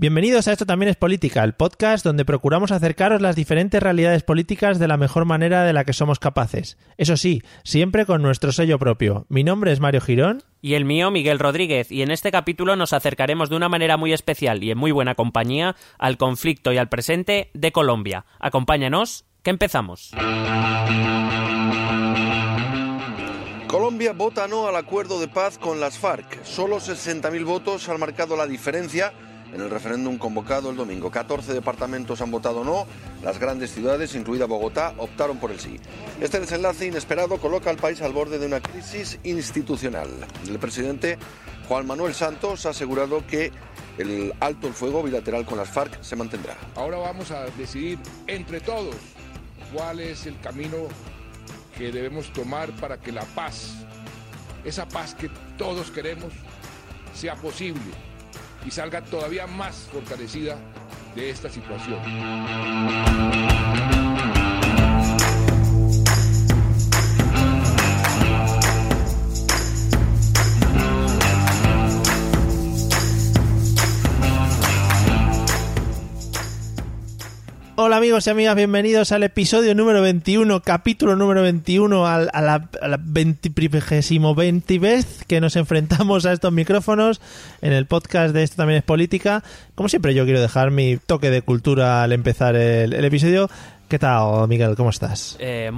Bienvenidos a Esto también es política, el podcast donde procuramos acercaros las diferentes realidades políticas de la mejor manera de la que somos capaces. Eso sí, siempre con nuestro sello propio. Mi nombre es Mario Girón. Y el mío, Miguel Rodríguez, y en este capítulo nos acercaremos de una manera muy especial y en muy buena compañía al conflicto y al presente de Colombia. Acompáñanos, que empezamos. Colombia vota no al acuerdo de paz con las FARC. Solo 60.000 votos han marcado la diferencia en el referéndum convocado el domingo. 14 departamentos han votado no, las grandes ciudades, incluida Bogotá, optaron por el sí. Este desenlace inesperado coloca al país al borde de una crisis institucional. El presidente Juan Manuel Santos ha asegurado que el alto el fuego bilateral con las FARC se mantendrá. Ahora vamos a decidir entre todos cuál es el camino que debemos tomar para que la paz, esa paz que todos queremos, sea posible y salga todavía más fortalecida de esta situación. Hola amigos y amigas, bienvenidos al episodio número 21, capítulo número 21, al, a a la 20, 20 vez que nos enfrentamos a estos micrófonos en el podcast de Esto también es política. Como siempre yo quiero dejar mi toque de cultura al empezar el, episodio. ¿Qué tal, Miguel? ¿Cómo estás? Eh,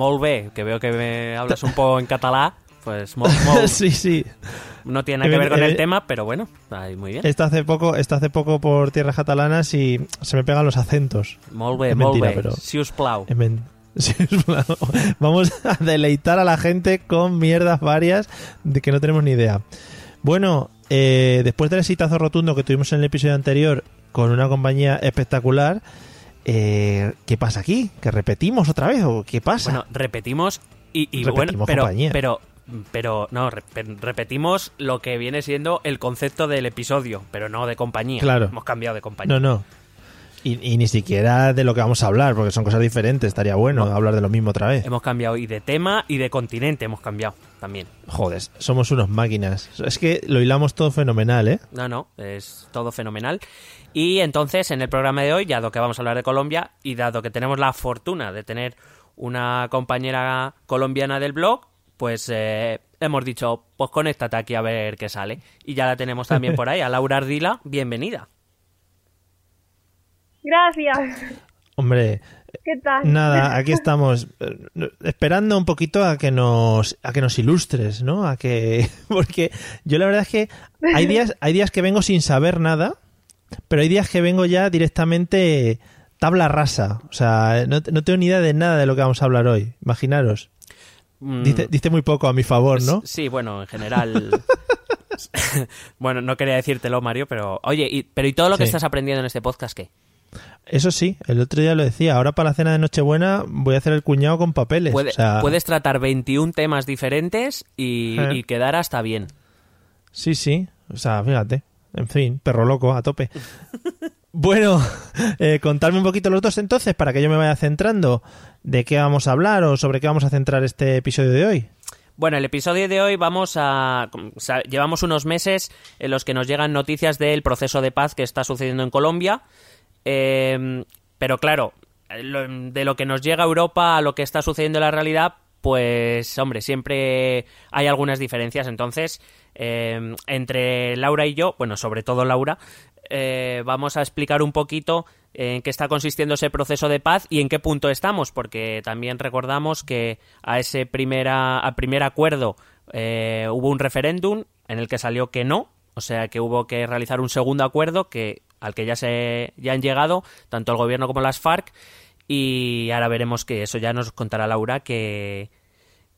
que veo que hablas un poco en catalá. Pues molt, molt. sí, sí. no tiene nada que ver con Eh, el tema, pero bueno, ahí muy bien. Está hace poco, está hace poco por tierras catalanas y se me pegan los acentos. Molt bé, es mentira, bé. pero- Si plau. Es men- Vamos a deleitar a la gente con mierdas varias de que no tenemos ni idea. Bueno, eh, después del exitazo rotundo que tuvimos en el episodio anterior con una compañía espectacular, eh, ¿qué pasa aquí? ¿Que repetimos otra vez o qué pasa? Bueno, repetimos y, y Repetimos bueno, pero, compañía. pero, pero no, re- repetimos lo que viene siendo el concepto del episodio, pero no de compañía. Claro. Hemos cambiado de compañía. no, no. Y, y ni siquiera de lo que vamos a hablar, porque son cosas diferentes. Estaría bueno No. hablar de lo mismo otra vez. Hemos cambiado y de tema y de continente hemos cambiado también. Joder, somos unos máquinas. Es que lo hilamos todo fenomenal, ¿eh? No, no, es todo fenomenal. Y entonces, en el programa de hoy, dado que vamos a hablar de Colombia y dado que tenemos la fortuna de tener una compañera colombiana del blog, pues eh, hemos dicho, pues conéctate aquí a ver qué sale. Y ya la tenemos también por ahí, a Laura Ardila, bienvenida. Gracias. Hombre, ¿Qué tal? Nada, aquí estamos eh, esperando un poquito a que nos a que nos ilustres, ¿no? A que porque yo la verdad es que hay días hay días que vengo sin saber nada, pero hay días que vengo ya directamente tabla rasa, o sea, no, no tengo ni idea de nada de lo que vamos a hablar hoy. Imaginaros. Mm, dice muy poco a mi favor, ¿no? Sí, bueno, en general... bueno, no quería decírtelo, Mario, pero... Oye, y, pero ¿y todo lo que Sí. estás aprendiendo en este podcast qué? Eso sí, el otro día lo decía. Ahora para la cena de Nochebuena voy a hacer el cuñado con papeles. Puede- o sea, Puedes tratar 21 temas diferentes y, Eh. y quedar hasta bien. Sí, sí. O sea, fíjate. En fin, perro loco, a tope. bueno, eh, contarme un poquito los dos entonces para que yo me vaya centrando de qué vamos a hablar o sobre qué vamos a centrar este episodio de hoy. Bueno, el episodio de hoy vamos a... llevamos unos meses en los que nos llegan noticias del proceso de paz que está sucediendo en Colombia. Eh, pero claro, de lo que nos llega a Europa a lo que está sucediendo en la realidad, pues hombre, siempre hay algunas diferencias. Entonces, eh, entre Laura y yo, bueno, sobre todo Laura, eh, vamos a explicar un poquito en qué está consistiendo ese proceso de paz y en qué punto estamos, porque también recordamos que a ese primera, al primer acuerdo eh, hubo un referéndum en el que salió que no, o sea que hubo que realizar un segundo acuerdo que al que ya se ya han llegado tanto el gobierno como las FARC y ahora veremos que eso ya nos contará Laura que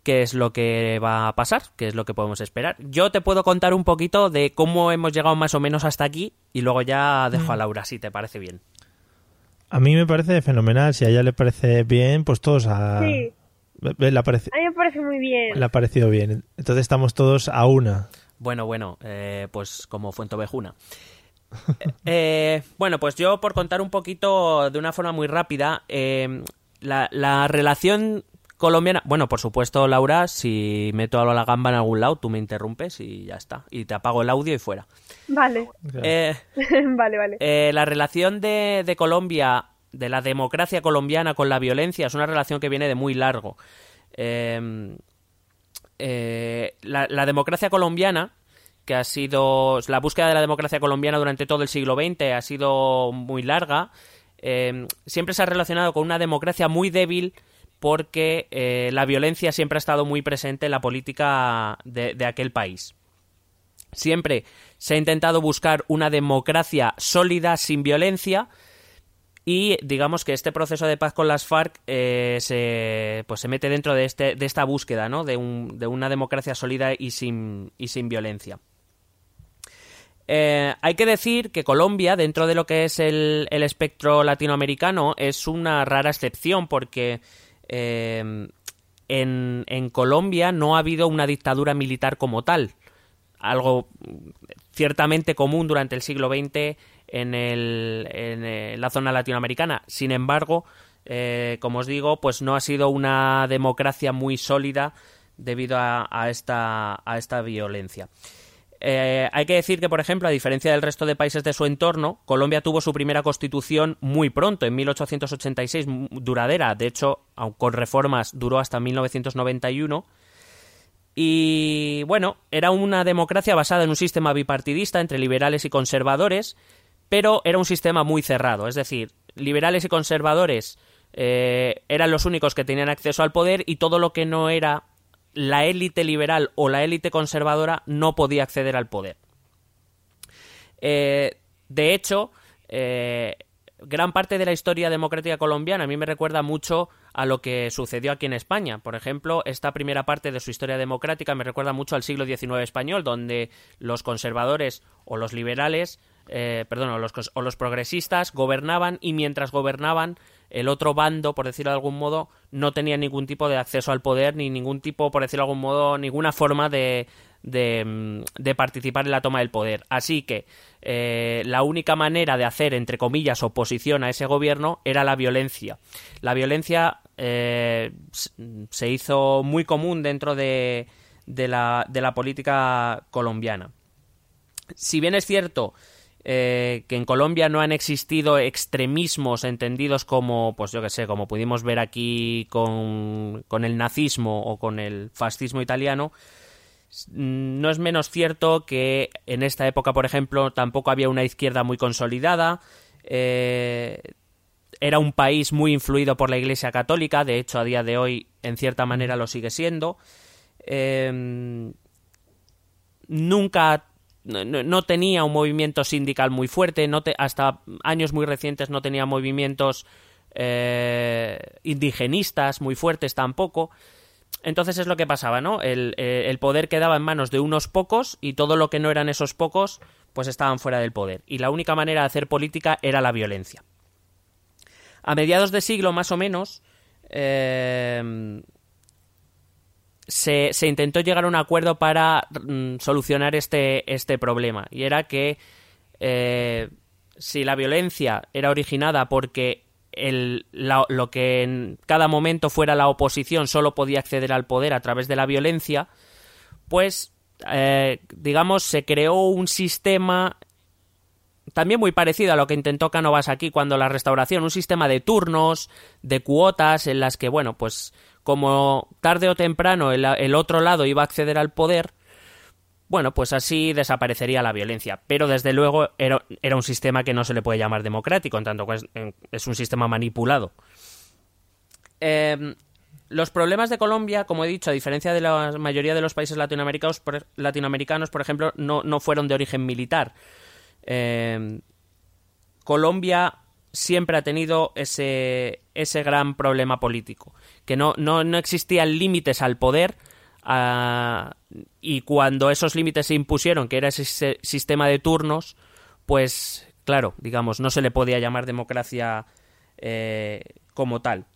qué es lo que va a pasar, qué es lo que podemos esperar. Yo te puedo contar un poquito de cómo hemos llegado más o menos hasta aquí y luego ya dejo a Laura si te parece bien. A mí me parece fenomenal. Si a ella le parece bien, pues todos a... Sí. Ve- Le ha, pareci- A mí me parece muy bien. le ha parecido bien. Entonces estamos todos a una. Bueno, bueno, eh, pues como Fuentovejuna. Eh, bueno, pues yo por contar un poquito de una forma muy rápida, eh, la, la relación colombiana. Bueno, por supuesto, Laura, si meto a la gamba en algún lado, tú me interrumpes y ya está. Y te apago el audio y fuera. Vale. Eh, vale, vale. eh, la relación de, de Colombia, de la democracia colombiana con la violencia, es una relación que viene de muy largo. Eh, eh, la, la democracia colombiana, que ha sido. La búsqueda de la democracia colombiana durante todo el siglo XX ha sido muy larga. eh, siempre se ha relacionado con una democracia muy débil porque eh, la violencia siempre ha estado muy presente en la política de, aquel país. Siempre se ha intentado buscar una democracia sólida, sin violencia, y digamos que este proceso de paz con las FARC eh, se, pues se mete dentro de, este, de esta búsqueda ¿no? de, un- de una democracia sólida y sin, y sin violencia. Eh, hay que decir que Colombia, dentro de lo que es el, el espectro latinoamericano, es una rara excepción porque eh, en, Colombia no ha habido una dictadura militar como tal. Algo ciertamente común durante el siglo XX en, eh, la zona latinoamericana. Sin embargo, eh, como os digo, pues no ha sido una democracia muy sólida debido a esta violencia. Eh, hay que decir que, por ejemplo, a diferencia del resto de países de su entorno, Colombia tuvo su primera constitución muy pronto, en 1886, m- duradera. De hecho, con reformas, duró hasta 1991. Y bueno, era una democracia basada en un sistema bipartidista entre liberales y conservadores, pero era un sistema muy cerrado. Es decir, liberales y conservadores eh, eran los únicos que tenían acceso al poder y todo lo que no era la élite liberal o la élite conservadora no podía acceder al poder. Eh, de hecho, eh, gran parte de la historia democrática colombiana a mí me recuerda mucho a lo que sucedió aquí en España. Por ejemplo, esta primera parte de su historia democrática me recuerda mucho al siglo XIX español, donde los conservadores o los liberales, eh, perdón, o los, progresistas gobernaban y mientras gobernaban el otro bando, por decirlo de algún modo, no tenía ningún tipo de acceso al poder ni ningún tipo, por decirlo de algún modo, ninguna forma de, de, mm, de participar en la toma del poder. Así que eh, la única manera de hacer, entre comillas, oposición a ese gobierno era la violencia. La violencia eh, se hizo muy común dentro de, de, la, de la política colombiana. Si bien es cierto eh, que en Colombia no han existido extremismos entendidos como, pues yo que sé, como pudimos ver aquí con, con el nazismo o con el fascismo italiano, Mm, no es menos cierto que en esta época, por ejemplo, tampoco había una izquierda muy consolidada. eh, era un país muy influido por la Iglesia Católica, de hecho, a día de hoy, en cierta manera, lo sigue siendo. Eh, nunca no, tenía un movimiento sindical muy fuerte, hasta años muy recientes no tenía movimientos eh, indigenistas muy fuertes tampoco. Entonces es lo que pasaba, ¿no? El, eh, el poder quedaba en manos de unos pocos y todo lo que no eran esos pocos, pues estaban fuera del poder. Y la única manera de hacer política era la violencia. A mediados de siglo, más o menos, eh, se, se intentó llegar a un acuerdo para mm, solucionar este, este problema. Y era que eh, si la violencia era originada porque el- lo que en cada momento fuera la oposición solo podía acceder al poder a través de la violencia, pues, eh, digamos, se creó un sistema también muy parecido a lo que intentó Cánovas aquí cuando la restauración, un sistema de turnos, de cuotas, en las que, bueno, pues como tarde o temprano el, otro lado iba a acceder al poder, bueno, pues así desaparecería la violencia. Pero desde luego era, era un sistema que no se le puede llamar democrático, en tanto que es, un sistema manipulado. Eh, los problemas de Colombia, como he dicho, a diferencia de la mayoría de los países latinoamericanos, por, latinoamericanos, por ejemplo, no, no fueron de origen militar. Eh, Colombia siempre ha tenido ese, ese gran problema político, que no, no, no existían límites al poder ah, y cuando esos límites se impusieron, que era ese si- sistema de turnos, pues claro, digamos, no se le podía llamar democracia eh, como tal.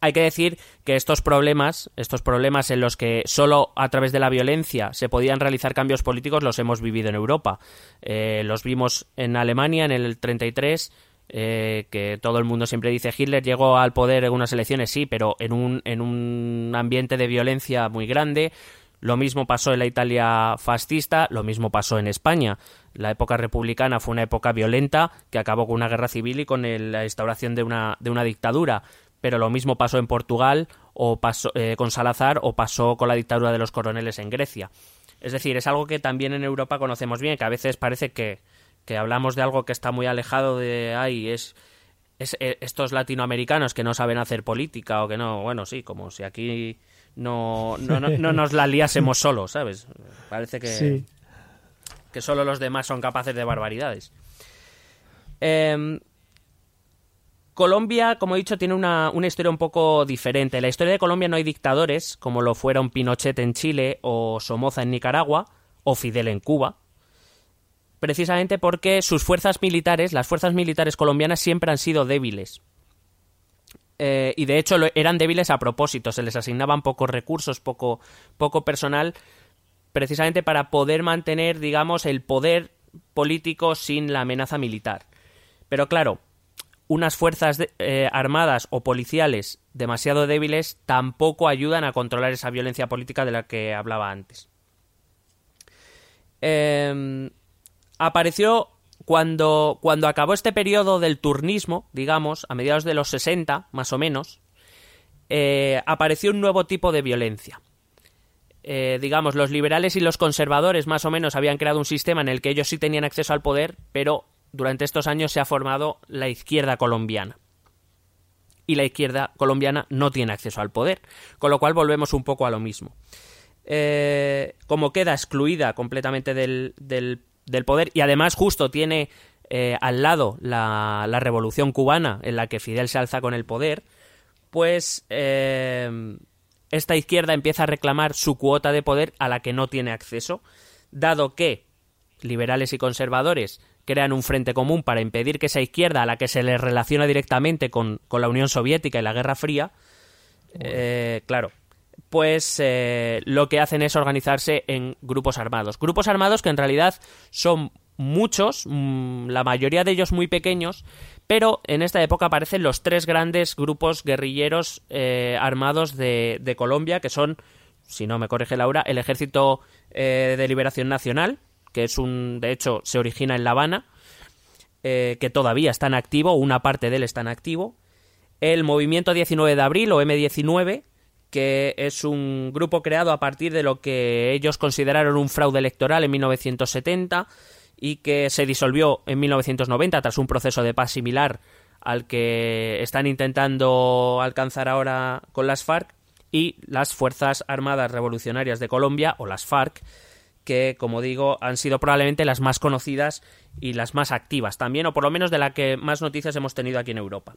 Hay que decir que estos problemas, estos problemas en los que solo a través de la violencia se podían realizar cambios políticos, los hemos vivido en Europa. Eh, los vimos en Alemania en el 33 eh, que todo el mundo siempre dice Hitler llegó al poder en unas elecciones, sí, pero en un, en un ambiente de violencia muy grande. Lo mismo pasó en la Italia fascista, lo mismo pasó en España. La época republicana fue una época violenta que acabó con una guerra civil y con la instauración de una, de una dictadura. Pero lo mismo pasó en Portugal o pasó eh, con Salazar o pasó con la dictadura de los coroneles en Grecia. Es decir, es algo que también en Europa conocemos bien, que a veces parece que, que hablamos de algo que está muy alejado de ahí, es, es, eh, estos latinoamericanos que no saben hacer política o que no, bueno, sí, como si aquí no, no, no, nos la liásemos solos, ¿sabes? Parece que, que solo los demás son capaces de barbaridades. Em, Colombia, como he dicho, tiene una, una, historia un poco diferente. En la historia de Colombia no hay dictadores, como lo fueron Pinochet en Chile o Somoza en Nicaragua o Fidel en Cuba precisamente porque sus fuerzas militares, las fuerzas militares colombianas siempre han sido débiles. Eh, y de hecho eran débiles a propósito, se les asignaban pocos recursos, poco, poco personal, precisamente para poder mantener, digamos, el poder político sin la amenaza militar. Pero claro, unas fuerzas eh, armadas o policiales demasiado débiles tampoco ayudan a controlar esa violencia política de la que hablaba antes. Eh, apareció cuando, cuando acabó este periodo del turnismo, digamos, a mediados de los 60, más o menos, eh, apareció un nuevo tipo de violencia. Eh, digamos, los liberales y los conservadores más o menos habían creado un sistema en el que ellos sí tenían acceso al poder, pero durante estos años se ha formado la izquierda colombiana. Y la izquierda colombiana no tiene acceso al poder, con lo cual volvemos un poco a lo mismo. Eh, como queda excluida completamente del, del del poder y además justo tiene eh, al lado la, la, revolución cubana en la que Fidel se alza con el poder, pues eh, esta izquierda empieza a reclamar su cuota de poder a la que no tiene acceso, dado que liberales y conservadores crean un frente común para impedir que esa izquierda a la que se le relaciona directamente con, con la Unión Soviética y la Guerra Fría, eh, claro, pues eh, lo que hacen es organizarse en grupos armados. Grupos armados que en realidad son muchos, mm, la mayoría de ellos muy pequeños, pero en esta época aparecen los tres grandes grupos guerrilleros eh, armados de, Colombia, que son, si no me corrige Laura, el Ejército eh, de Liberación Nacional, que es un, de hecho, se origina en La Habana, que todavía está en activo, una parte de él está en activo, el Movimiento 19 de Abril o M19, que es un grupo creado a partir de lo que ellos consideraron un fraude electoral en 1970 y que se disolvió en 1990 tras un proceso de paz similar al que están intentando alcanzar ahora con las FARC y las Fuerzas Armadas Revolucionarias de Colombia o las FARC que, como digo, han sido probablemente las más conocidas y las más activas también, o por lo menos de la que más noticias hemos tenido aquí en Europa.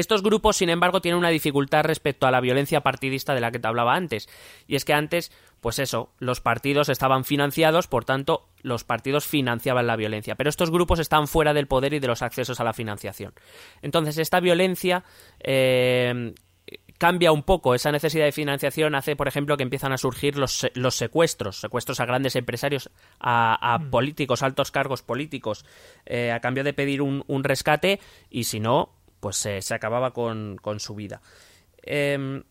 Estos grupos, sin embargo, tienen una dificultad respecto a la violencia partidista de la que te hablaba antes. Y es que antes, pues eso, los partidos estaban financiados, por tanto, los partidos financiaban la violencia. Pero estos grupos están fuera del poder y de los accesos a la financiación. Entonces, esta violencia eh, cambia un poco. Esa necesidad de financiación hace, por ejemplo, que empiezan a surgir los, los secuestros, secuestros a grandes empresarios, a, mm. políticos, altos cargos políticos, eh, a cambio de pedir un, un rescate, y si no, pues se acababa con, su vida. Em,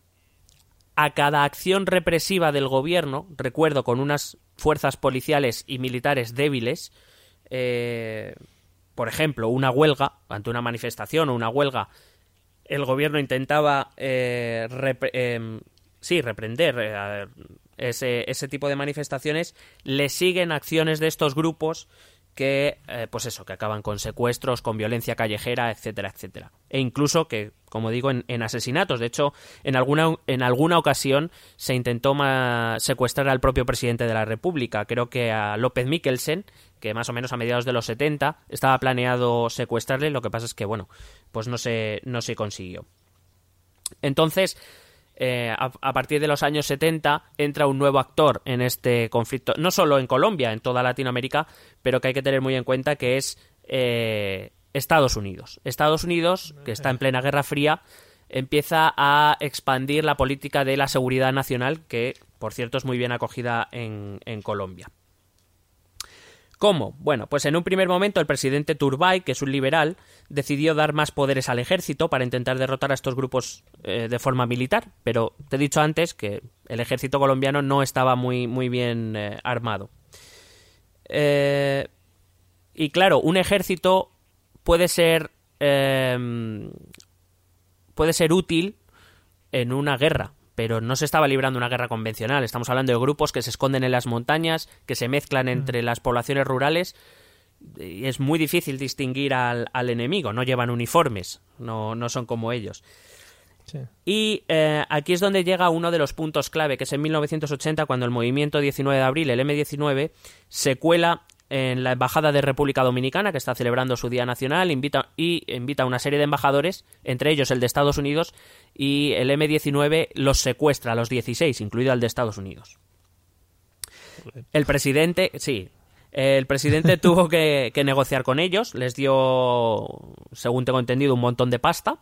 a cada acción represiva del gobierno, recuerdo, con unas fuerzas policiales y militares débiles, eh, por ejemplo, una huelga, ante una manifestación o una huelga, el gobierno intentaba eh, em, sí, reprender eh, ese, ese tipo de manifestaciones, le siguen acciones de estos grupos que, eh, pues eso, que acaban con secuestros, con violencia callejera, etcétera, etcétera. E incluso que, como digo, en, asesinatos. De hecho, en alguna, en alguna ocasión se intentó secuestrar al propio presidente de la República. Creo que a López Mikkelsen, que más o menos a mediados de los 70 estaba planeado secuestrarle. Lo que pasa es que, bueno, pues no se, no se consiguió. Entonces, eh, a, partir de los años 70 entra un nuevo actor en este conflicto, no solo en Colombia, en toda Latinoamérica, pero que hay que tener muy en cuenta que es eh, Estados Unidos. Estados Unidos, que está en plena Guerra Fría, empieza a expandir la política de la seguridad nacional, que por cierto es muy bien acogida en, Colombia. ¿Cómo? Bueno, pues en un primer momento el presidente Turbay, que es un liberal, decidió dar más poderes al ejército para intentar derrotar a estos grupos eh, de forma militar, pero te he dicho antes que el ejército colombiano no estaba muy, muy bien eh, armado. Eh, y claro, un ejército puede ser puede ser útil en una guerra, pero no se estaba librando una guerra convencional. Estamos hablando de grupos que se esconden en las montañas, que se mezclan mm. entre las poblaciones rurales. Y es muy difícil distinguir al, enemigo. No llevan uniformes, no, no son como ellos. Y eh, aquí es donde llega uno de los puntos clave, que es en 1980, cuando el movimiento 19 de abril, el M19, se cuela en la Embajada de República Dominicana, que está celebrando su Día Nacional, invita, y invita a una serie de embajadores, entre ellos el de Estados Unidos, y el M-19 los secuestra a los 16, incluido el de Estados Unidos. El presidente, sí, el presidente tuvo que, que negociar con ellos, les dio, según tengo entendido, un montón de pasta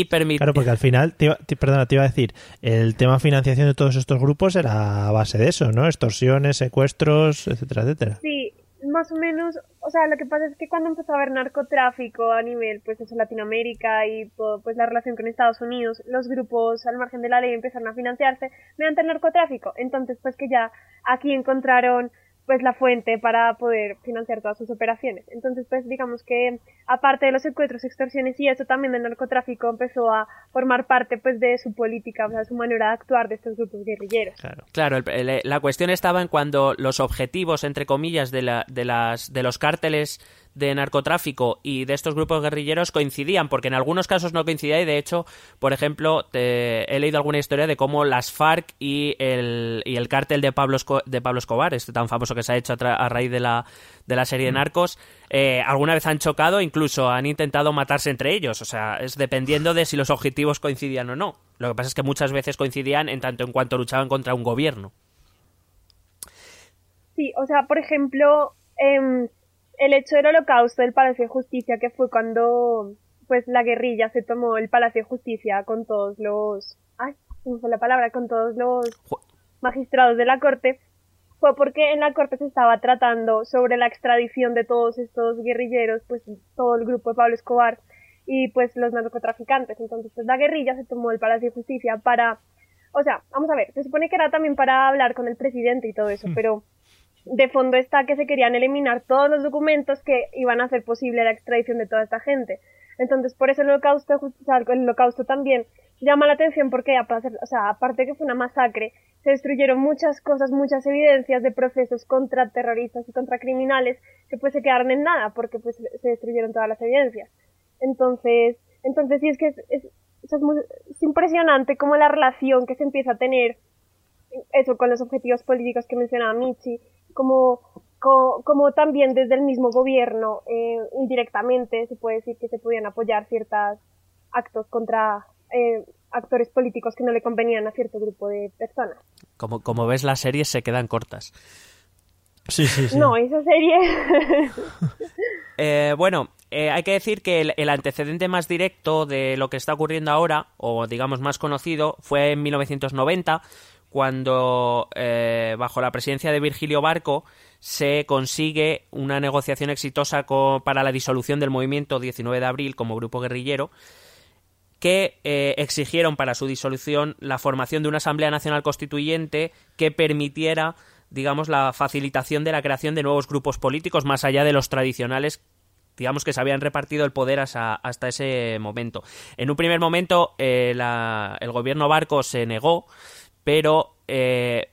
y Claro, porque al final, perdona, te iba a decir, el tema financiación de todos estos grupos era a base de eso, ¿no? Extorsiones, secuestros, etcétera, etcétera. Sí, más o menos, o sea, lo que pasa es que cuando empezó a haber narcotráfico a nivel, pues eso, Latinoamérica y pues la relación con Estados Unidos, los grupos al margen de la ley empezaron a financiarse mediante el narcotráfico. Entonces, pues que ya aquí encontraron pues la fuente para poder financiar todas sus operaciones. Entonces, pues digamos que aparte de los secuestros, extorsiones y eso, también el narcotráfico empezó a formar parte pues de su política, o sea, su manera de actuar de estos grupos guerrilleros. Claro, claro la cuestión estaba en cuando los objetivos, entre comillas, de, la, de, las, de los cárteles de narcotráfico y de estos grupos guerrilleros coincidían, porque en algunos casos no coincidía y de hecho, por ejemplo, he leído alguna historia de cómo las FARC y el, y el cártel de Pablo, de Pablo Escobar, este tan famoso que se ha hecho a, raíz de la, de la serie de mm. Narcos, eh, alguna vez han chocado, incluso han intentado matarse entre ellos, o sea, es dependiendo de si los objetivos coincidían o no. Lo que pasa es que muchas veces coincidían en tanto en cuanto luchaban contra un gobierno. Sí, o sea, por ejemplo, eh, el hecho del holocausto del Palacio de Justicia, que fue cuando pues la guerrilla se tomó el Palacio de Justicia con todos los... Ay, no fue la palabra, con todos los magistrados de la corte, fue porque en la corte se estaba tratando sobre la extradición de todos estos guerrilleros, pues todo el grupo de Pablo Escobar y pues los narcotraficantes. Entonces, pues la guerrilla se tomó el Palacio de Justicia para, o sea, vamos a ver, se supone que era también para hablar con el presidente y todo eso, hmm. pero de fondo está que se querían eliminar todos los documentos que iban a hacer posible la extradición de toda esta gente. Entonces, por eso el holocausto, el holocausto también llama la atención porque, o sea, aparte que fue una masacre, se destruyeron muchas cosas, muchas evidencias de procesos contra terroristas y contra criminales que pues se quedaron en nada porque pues se destruyeron todas las evidencias. Entonces, entonces sí es que es, es, es impresionante como la relación que se empieza a tener eso con los objetivos políticos que mencionaba Michi como, como, también desde el mismo gobierno, eh, indirectamente se puede decir que se podían apoyar ciertos actos contra eh, actores políticos que no le convenían a cierto grupo de personas. Como, como ves, las series se quedan cortas. Sí, sí, sí. No, esa serie. Eh, bueno, hay que decir que el, el, antecedente más directo de lo que está ocurriendo ahora, o digamos más conocido, fue en 1990, cuando eh, bajo la presidencia de Virgilio Barco se consigue una negociación exitosa para la disolución del movimiento 19 de abril como grupo guerrillero que eh, exigieron para su disolución la formación de una Asamblea Nacional Constituyente que permitiera digamos la facilitación de la creación de nuevos grupos políticos más allá de los tradicionales digamos que se habían repartido el poder hasta, ese momento. En un primer momento eh, el gobierno Barco se negó pero eh,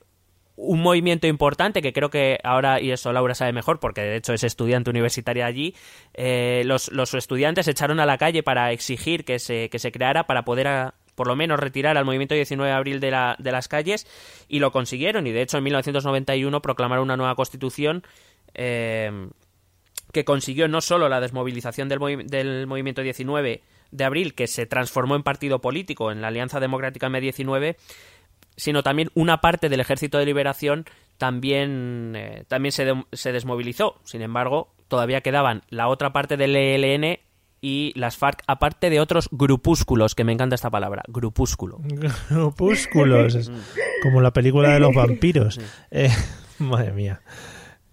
un movimiento importante que creo que ahora, y eso Laura sabe mejor porque de hecho es estudiante universitaria allí, eh, los, los, estudiantes echaron a la calle para exigir que se, que se creara para poder por lo menos retirar al movimiento 19 de abril de, la, de las calles y lo consiguieron. Y de hecho en 1991 proclamaron una nueva constitución eh, que consiguió no solo la desmovilización del, del movimiento 19 de abril que se transformó en partido político en la Alianza Democrática M19 sino también una parte del Ejército de Liberación también, eh, también se, se, desmovilizó. Sin embargo, todavía quedaban la otra parte del ELN y las FARC, aparte de otros grupúsculos, que me encanta esta palabra, grupúsculo. Grupúsculos, como la película de los vampiros. Eh, madre mía.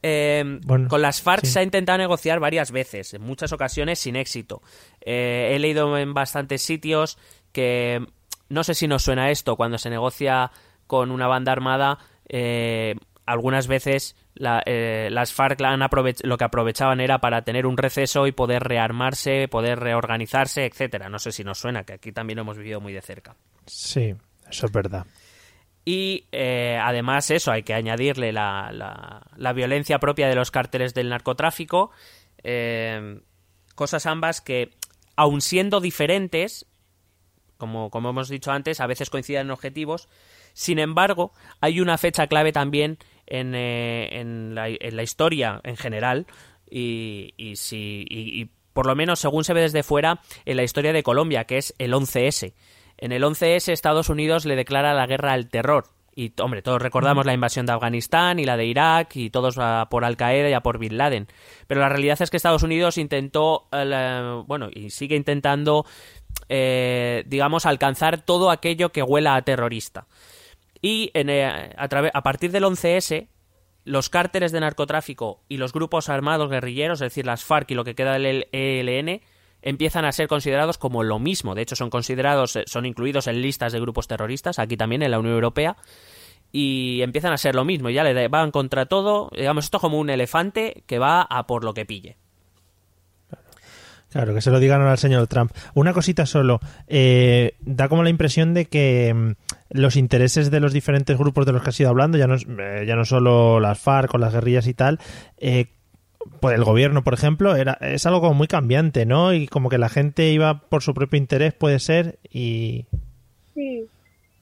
Eh, con las FARC se ha intentado negociar varias veces, en muchas ocasiones sin éxito. He leído en bastantes sitios que no sé si nos suena esto cuando se negocia con una banda armada. Eh, algunas veces las FARC lo que aprovechaban era para tener un receso y poder rearmarse, poder reorganizarse, etcétera. No sé si nos suena, que aquí también lo hemos vivido muy de cerca. Sí, eso es verdad. Y eh, además eso, hay que añadirle la, la, violencia propia de los cárteles del narcotráfico. Eh, cosas ambas que, aun siendo diferentes, como, como hemos dicho antes, a veces coinciden en objetivos. Sin embargo, hay una fecha clave también en, eh, en, la, en la, historia en general y, y, si, y, por lo menos según se ve desde fuera en la historia de Colombia, que es el 11S. En el 11S Estados Unidos le declara la guerra al terror. Y, hombre, todos recordamos la invasión de Afganistán y la de Irak y todos por Al Qaeda y a por Bin Laden. Pero la realidad es que Estados Unidos intentó, eh, bueno, y sigue intentando, eh, digamos, alcanzar todo aquello que huela a terrorista. Y eh, a, partir del 11S, los cárteles de narcotráfico y los grupos armados guerrilleros, es decir, las FARC y lo que queda del ELN, empiezan a ser considerados como lo mismo. De hecho, son considerados, eh, son incluidos en listas de grupos terroristas, aquí también en la Unión Europea, y empiezan a ser lo mismo. Ya le van contra todo, digamos, esto como un elefante que va a por lo que pille. Claro, que se lo digan al señor Trump. Una cosita solo. Eh, da como la impresión de que mm, los intereses de los diferentes grupos de los que has ido hablando, ya no, eh, ya no solo las FARC o las guerrillas y tal, eh, pues el gobierno, por ejemplo, era, es algo como muy cambiante, ¿no? Y como que la gente iba por su propio interés, puede ser, y... Sí,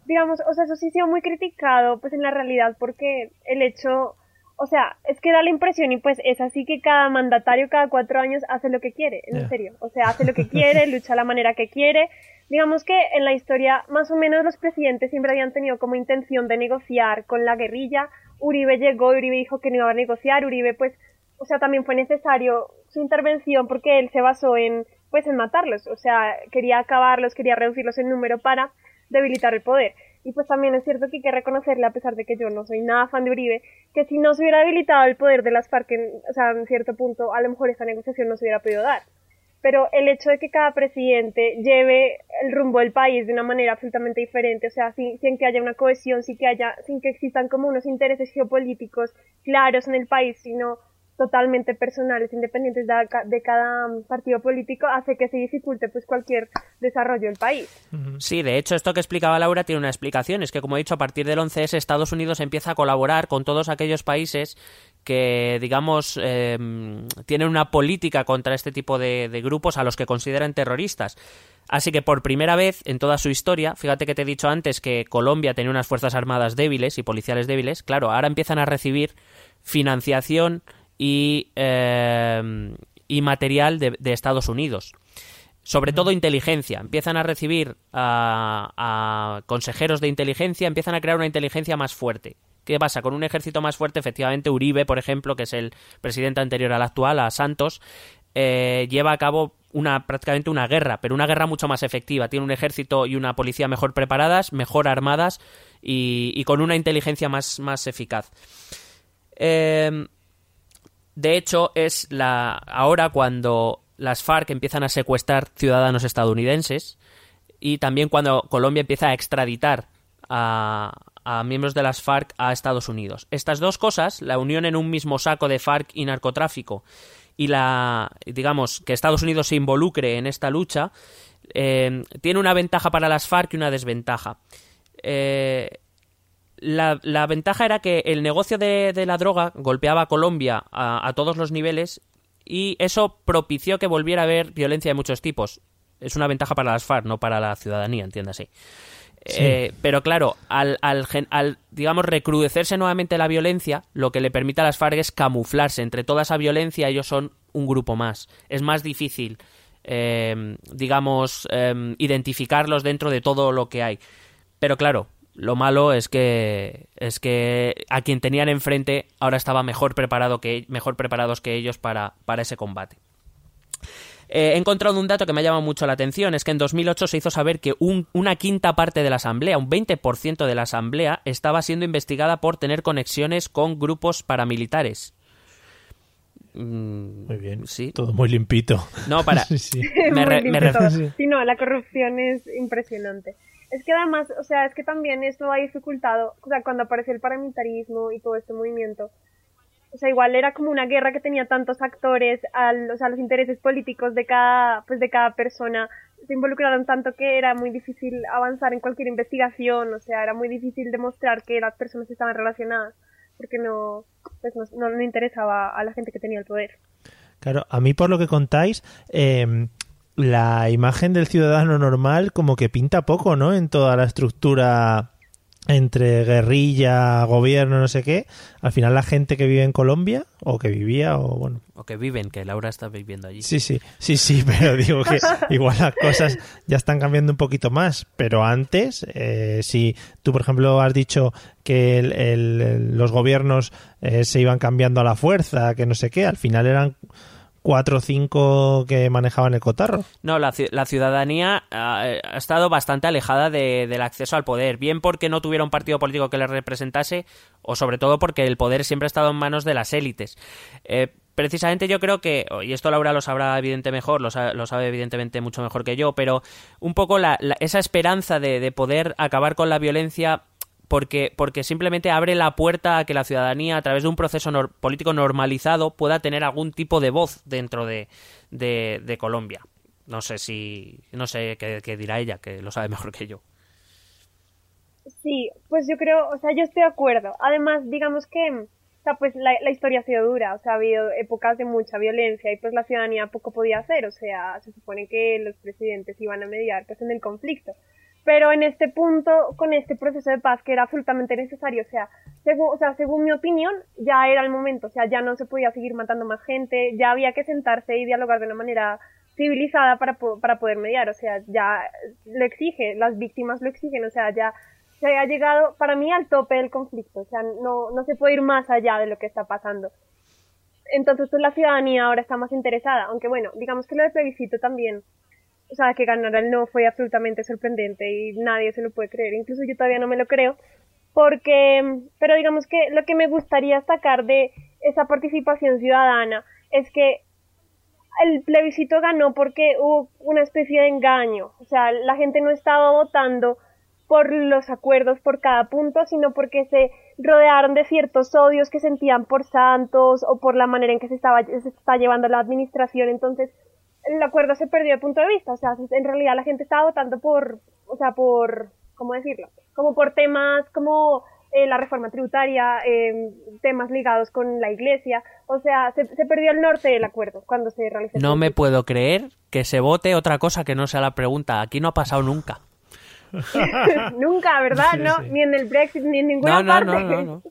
digamos, o sea, eso sí ha sido muy criticado, pues en la realidad, porque el hecho, o sea, es que da la impresión y pues es así que cada mandatario cada cuatro años hace lo que quiere, en serio, o sea, hace lo que quiere, lucha la manera que quiere. Digamos que en la historia, más o menos los presidentes siempre habían tenido como intención de negociar con la guerrilla. Uribe llegó, Uribe dijo que no iba a negociar, Uribe pues o sea, también fue necesario su intervención porque él se basó en, pues, en matarlos, o sea, quería acabarlos, quería reducirlos en número para debilitar el poder. Y pues también es cierto que hay que reconocerle, a pesar de que yo no soy nada fan de Uribe, que si no se hubiera debilitado el poder de las FARC, en, o sea, en cierto punto, a lo mejor esta negociación no se hubiera podido dar. Pero el hecho de que cada presidente lleve el rumbo del país de una manera absolutamente diferente, o sea, sin, sin que haya una cohesión, sin que haya, sin que existan como unos intereses geopolíticos claros en el país, sino totalmente personales, independientes de, cada partido político, hace que se dificulte pues cualquier desarrollo del país. Sí, de hecho, esto que explicaba Laura tiene una explicación. Es que, como he dicho, a partir del 11S, Estados Unidos empieza a colaborar con todos aquellos países que, digamos, eh, tienen una política contra este tipo de, de grupos a los que consideran terroristas. Así que por primera vez en toda su historia, fíjate que te he dicho antes que Colombia tenía unas fuerzas armadas débiles y policiales débiles, claro, ahora empiezan a recibir financiación y, em, y material de, Estados Unidos. Sobre todo inteligencia. Empiezan a recibir a, consejeros de inteligencia, empiezan a crear una inteligencia más fuerte. ¿Qué pasa? Con un ejército más fuerte, efectivamente, Uribe, por ejemplo, que es el presidente anterior al actual, a Santos, eh, lleva a cabo una prácticamente una guerra, pero una guerra mucho más efectiva. Tiene un ejército y una policía mejor preparadas, mejor armadas y, y con una inteligencia más, más eficaz. Eh, de hecho, es la ahora cuando las FARC empiezan a secuestrar ciudadanos estadounidenses y también cuando Colombia empieza a extraditar a, miembros de las FARC a Estados Unidos. Estas dos cosas, la unión en un mismo saco de FARC y narcotráfico y la, digamos, que Estados Unidos se involucre en esta lucha, eh, tiene una ventaja para las FARC y una desventaja. Eh, la, ventaja era que el negocio de, la droga golpeaba a Colombia a, todos los niveles y eso propició que volviera a haber violencia de muchos tipos. Es una ventaja para las FARC, no para la ciudadanía, entiéndase. Eh, pero claro, al, al, digamos, recrudecerse nuevamente la violencia, lo que le permite a las FARC es camuflarse. Entre toda esa violencia, ellos son un grupo más. Es más difícil, eh, digamos, eh, identificarlos dentro de todo lo que hay. Pero claro, lo malo es que es que a quien tenían enfrente ahora estaba mejor preparado que mejor preparados que ellos para, para ese combate. Eh, he encontrado un dato que me ha llamado mucho la atención, es que en 2008 se hizo saber que una quinta parte de la Asamblea, un 20% de la Asamblea, estaba siendo investigada por tener conexiones con grupos paramilitares. Mm, Muy bien. Sí. Todo muy limpito. No, para. Sí, sí. Me re-. Sí, no, la corrupción es impresionante. Es que además, o sea, es que también esto ha dificultado, o sea, cuando apareció el paramilitarismo y todo este movimiento, o sea, igual era como una guerra que tenía tantos actores, al, o sea, los intereses políticos de cada, pues de cada persona se involucraron tanto que era muy difícil avanzar en cualquier investigación, o sea, era muy difícil demostrar que las personas estaban relacionadas, porque no, pues no, no, interesaba a la gente que tenía el poder. Claro, a mí por lo que contáis, eh, la imagen del ciudadano normal como que pinta poco, ¿no? En toda la estructura entre guerrilla, gobierno, no sé qué. Al final la gente que vive en Colombia, o que vivía, o bueno, O que viven, que Laura está viviendo allí. Sí, sí, sí, sí, pero digo que igual las cosas ya están cambiando un poquito más. Pero antes, eh, si tú, por ejemplo, has dicho que el- el- los gobiernos eh, se iban cambiando a la fuerza, que no sé qué, al final eran cuatro o cinco que manejaban el cotarro. No, la, la ciudadanía ah, ha estado bastante alejada de- del acceso al poder, bien porque no tuviera un partido político que les representase, o sobre todo porque el poder siempre ha estado en manos de las élites. Eh, precisamente yo creo que, y esto Laura lo sabrá evidente mejor, lo sabe, lo sabe evidentemente mucho mejor que yo, pero un poco la- la- esa esperanza de, de poder acabar con la violencia porque, porque simplemente abre la puerta a que la ciudadanía, a través de un proceso nor- político normalizado, pueda tener algún tipo de voz dentro de, de, de Colombia. No sé si. No sé qué, qué dirá ella, que lo sabe mejor que yo. Sí, pues yo creo, o sea, yo estoy de acuerdo. Además, digamos que, o sea, pues la, la historia ha sido dura, o sea, ha habido épocas de mucha violencia y pues la ciudadanía poco podía hacer, o sea, se supone que los presidentes iban a mediar pues en el conflicto. Pero en este punto, con este proceso de paz que era absolutamente necesario, o sea, según, o sea, según mi opinión, ya era el momento, o sea, ya no se podía seguir matando más gente, ya había que sentarse y dialogar de una manera civilizada para, para poder mediar, o sea, ya lo exige, las víctimas lo exigen, o sea, ya se ha llegado para mí al tope del conflicto, o sea, no, no se puede ir más allá de lo que está pasando. Entonces, pues la ciudadanía ahora está más interesada, aunque bueno, digamos que lo del plebiscito también, o sea, que ganara el no fue absolutamente sorprendente y nadie se lo puede creer, incluso yo todavía no me lo creo, porque, pero digamos que lo que me gustaría destacar de esa participación ciudadana es que el plebiscito ganó porque hubo una especie de engaño, o sea, la gente no estaba votando por los acuerdos por cada punto, sino porque se rodearon de ciertos odios que sentían por Santos o por la manera en que se estaba se está llevando la administración, entonces el acuerdo se perdió de punto de vista, o sea, en realidad la gente estaba votando por, o sea, por, ¿cómo decirlo? Como por temas como eh, la reforma tributaria, eh, temas ligados con la iglesia, o sea, se, se perdió el norte del acuerdo cuando se realizó. el No me puedo creer que se vote otra cosa que no sea la pregunta. Aquí no ha pasado nunca. Nunca, ¿verdad? Sí, no, sí. ni en el Brexit, ni en ninguna No, no, parte. no, no, no.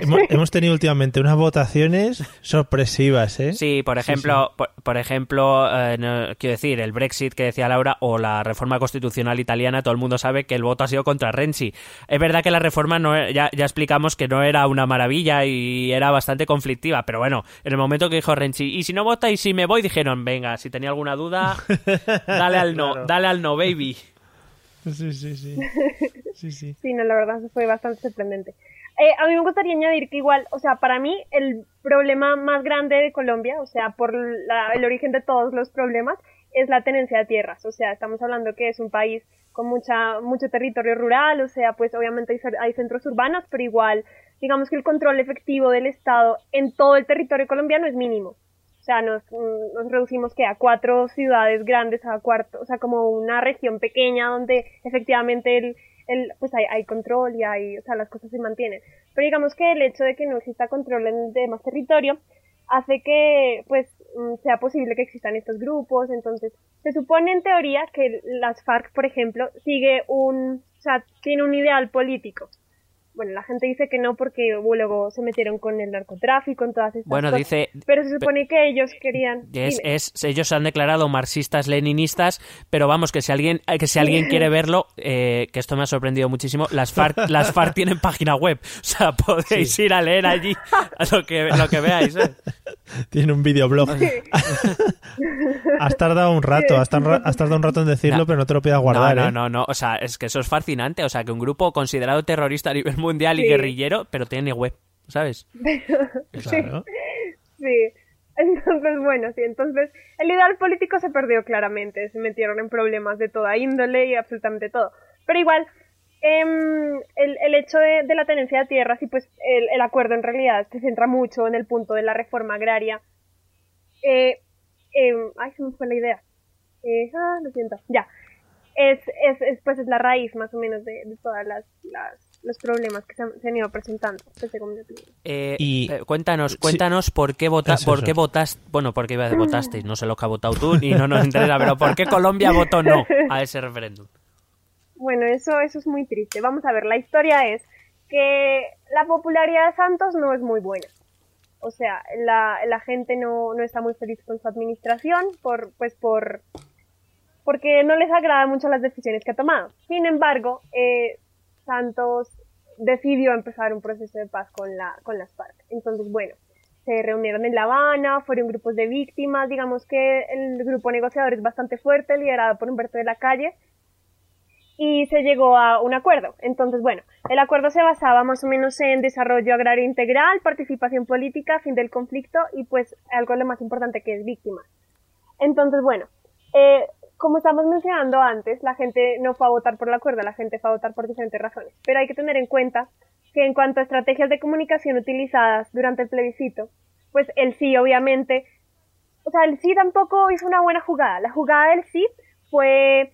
Hemos, hemos tenido últimamente unas votaciones sorpresivas, ¿eh? Sí, por ejemplo, Por, por ejemplo, eh, no- quiero decir, el Brexit que decía Laura o la reforma constitucional italiana, todo el mundo sabe que el voto ha sido contra Renzi. Es verdad que la reforma no e- ya, ya explicamos que no era una maravilla y era bastante conflictiva, pero bueno, en el momento que dijo Renzi, y si no vota y si me voy, dijeron, venga, si tenía alguna duda, dale al no, Claro. dale al no, baby. Sí, sí, sí. Sí, sí. Sí, no, la verdad fue bastante sorprendente. Eh, a mí me gustaría añadir que igual, o sea, para mí el problema más grande de Colombia, o sea, por la- el origen de todos los problemas, es la tenencia de tierras. O sea, estamos hablando que es un país con mucha, mucho territorio rural, o sea, pues obviamente hay, hay centros urbanos, pero igual, digamos que el control efectivo del Estado en todo el territorio colombiano es mínimo. O sea, nos, nos reducimos que a cuatro ciudades grandes, a cuarto, o sea, como una región pequeña donde efectivamente el, el, pues hay, hay control y hay, o sea, las cosas se mantienen. Pero digamos que el hecho de que no exista control en demás territorio hace que, pues, mm, sea posible que existan estos grupos. Entonces, se supone en teoría que las FARC, por ejemplo, sigue un, o sea, tiene un ideal político. Bueno, la gente dice que no porque luego se metieron con el narcotráfico, en todas estas Bueno, cosas. dice, Pero se supone que ellos querían. Es, es- ellos se han declarado marxistas leninistas, pero vamos, que si alguien, eh, que si alguien quiere verlo, eh, que esto me ha sorprendido muchísimo, las FARC, las FARC tienen página web. O sea, podéis ir a leer allí lo que, lo que veáis. ¿eh? Tiene un videoblog. has tardado un rato, has, tar- has tardado un rato en decirlo, No. pero no te lo pidas guardar, no, no, ¿eh? no, no. O sea, es que eso es fascinante. O sea, que un grupo considerado terrorista a nivel mundial y guerrillero, pero tiene web, ¿sabes? Claro. Sí. Entonces, bueno, sí, entonces el ideal político se perdió claramente, se metieron en problemas de toda índole y absolutamente todo. Pero igual, em, el, el, hecho de, la tenencia de tierras y pues el, el, acuerdo en realidad se centra mucho en el punto de la reforma agraria. Eh, em, ay, se me fue la idea. Eh, ah, lo siento, ya. Es, es, es, pues es la raíz más o menos de, de todas las, las los problemas que se han, ido presentando eh, y eh, cuéntanos, cuéntanos por qué vota, por qué votaste, bueno, por qué votasteis, no sé lo que ha votado tú y no nos interesa, pero por qué Colombia votó no a ese referéndum. Bueno, eso, eso es muy triste. Vamos a ver, la historia es que la popularidad de Santos no es muy buena. O sea, la, la gente no, no está muy feliz con su administración por, pues por, porque no les agrada mucho las decisiones que ha tomado. Sin embargo, eh, Santos decidió empezar un proceso de paz con, la, con las FARC. Entonces, bueno, se reunieron en La Habana, fueron grupos de víctimas, digamos que el grupo negociador es bastante fuerte, liderado por Humberto de la Calle, y se llegó a un acuerdo. Entonces, bueno, el acuerdo se basaba más o menos en desarrollo agrario integral, participación política, fin del conflicto y pues algo lo más importante que es víctimas. Entonces, bueno, eh, como estamos mencionando antes, la gente no fue a votar por el acuerdo, la gente fue a votar por diferentes razones. Pero hay que tener en cuenta que en cuanto a estrategias de comunicación utilizadas durante el plebiscito, pues el sí obviamente, o sea, el sí tampoco hizo una buena jugada. La jugada del sí fue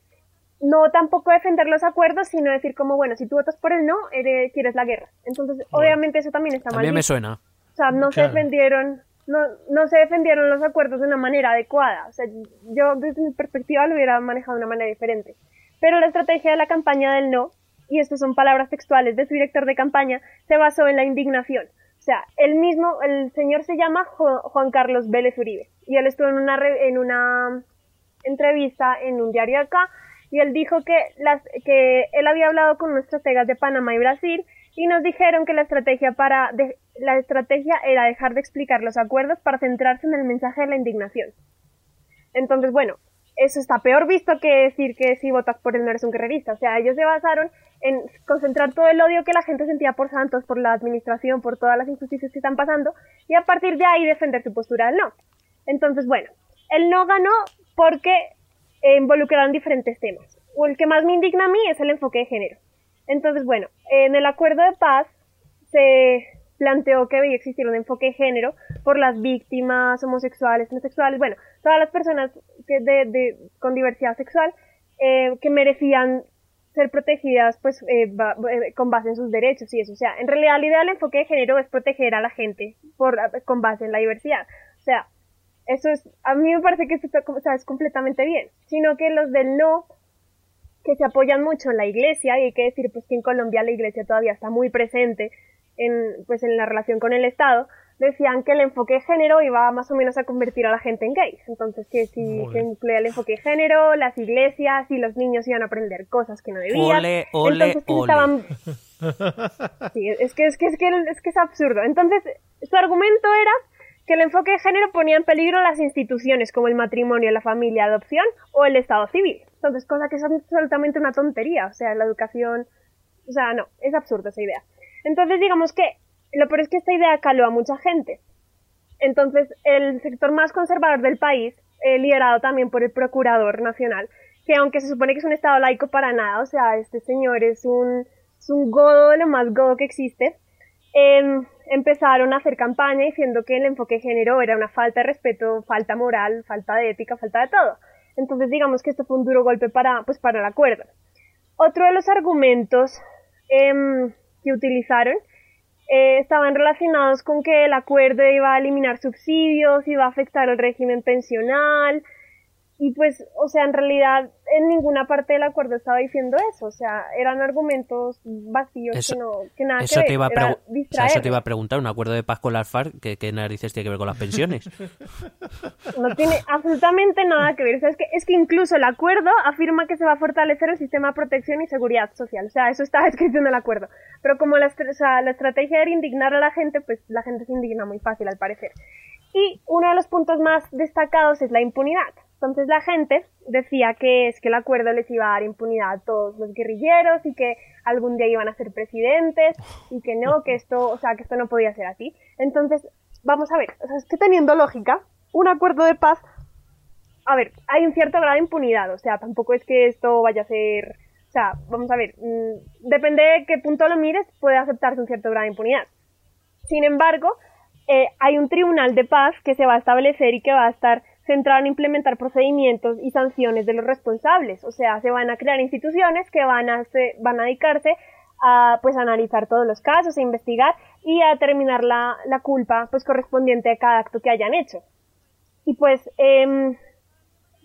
no tampoco defender los acuerdos, sino decir como, bueno, si tú votas por el no, eres, quieres la guerra. Entonces, obviamente eso también está mal. A mí me suena. O sea, no se defendieron no, no se defendieron los acuerdos de una manera adecuada. O sea, yo desde mi perspectiva lo hubiera manejado de una manera diferente. Pero la estrategia de la campaña del no, y estas son palabras textuales de su director de campaña, se basó en la indignación. O sea, el mismo, el señor se llama Juan Carlos Vélez Uribe, y él estuvo en una, en una entrevista en un diario acá, y él dijo que, las, que él había hablado con unos estrategas de Panamá y Brasil, y nos dijeron que la estrategia para la estrategia era dejar de explicar los acuerdos para centrarse en el mensaje de la indignación. Entonces, bueno, eso está peor visto que decir que si votas por él no eres un guerrerista. O sea, ellos se basaron en concentrar todo el odio que la gente sentía por Santos, por la administración, por todas las injusticias que están pasando, y a partir de ahí defender su postura del no. Entonces, bueno, el no ganó porque involucraron diferentes temas. O el que más me indigna a mí es el enfoque de género. Entonces, bueno, en el acuerdo de paz se planteó que debía existir un enfoque de género por las víctimas homosexuales, transexuales, bueno, todas las personas que de, con diversidad sexual eh, que merecían ser protegidas pues eh, eh, con base en sus derechos y eso. O sea, en realidad la idea del enfoque de género es proteger a la gente por, con base en la diversidad. O sea, eso es, a mí me parece que esto está, es completamente bien, sino que los del no que se apoyan mucho en la iglesia y hay que decir pues que en Colombia la iglesia todavía está muy presente en pues en la relación con el Estado decían que el enfoque de género iba más o menos a convertir a la gente en gays entonces que si se incluía el enfoque de género las iglesias y los niños iban a aprender cosas que no debían entonces estaban sí, es que es que es que es que es absurdo entonces su argumento era que el enfoque de género ponía en peligro las instituciones como el matrimonio, la familia, adopción o el Estado civil. Entonces, cosa que es absolutamente una tontería. O sea, la educación. O sea, no, es absurda esa idea. Entonces, digamos que lo peor es que esta idea caló a mucha gente. Entonces, el sector más conservador del país, eh, liderado también por el Procurador Nacional, que aunque se supone que es un Estado laico para nada, o sea, este señor es un, es un godo lo más godo que existe, eh, empezaron a hacer campaña diciendo que el enfoque de género era una falta de respeto, falta moral, falta de ética, falta de todo. Entonces digamos que esto fue un duro golpe para, pues, para el acuerdo. Otro de los argumentos em, que utilizaron eh, estaban relacionados con que el acuerdo iba a eliminar subsidios, iba a afectar el régimen pensional, y pues, o sea, en realidad en ninguna parte del acuerdo estaba diciendo eso, o sea, eran argumentos vacíos que, no, que nada eso que te iba a eso te iba a preguntar, un acuerdo de paz con las FARC, ¿qué, narices tiene que ver con las pensiones? No tiene absolutamente nada que ver, o sea, es que, es que incluso el acuerdo afirma que se va a fortalecer el sistema de protección y seguridad social, o sea, eso está escrito en el acuerdo, pero como la, o sea, la estrategia era indignar a la gente, pues la gente se indigna muy fácil al parecer. Y uno de los puntos más destacados es la impunidad. Entonces la gente decía que es que el acuerdo les iba a dar impunidad a todos los guerrilleros y que algún día iban a ser presidentes y que no, que esto, o sea, que esto no podía ser así. Entonces, vamos a ver, o sea, es que teniendo lógica, un acuerdo de paz, a ver, hay un cierto grado de impunidad, o sea, tampoco es que esto vaya a ser, o sea, vamos a ver, mm, depende de qué punto lo mires, puede aceptarse un cierto grado de impunidad. Sin embargo, eh, hay un tribunal de paz que se va a establecer y que va a estar centrado en implementar procedimientos y sanciones de los responsables. O sea, se van a crear instituciones que van a, dedicarse a pues analizar todos los casos, a investigar y a determinar la, culpa pues correspondiente a cada acto que hayan hecho. Y pues eh,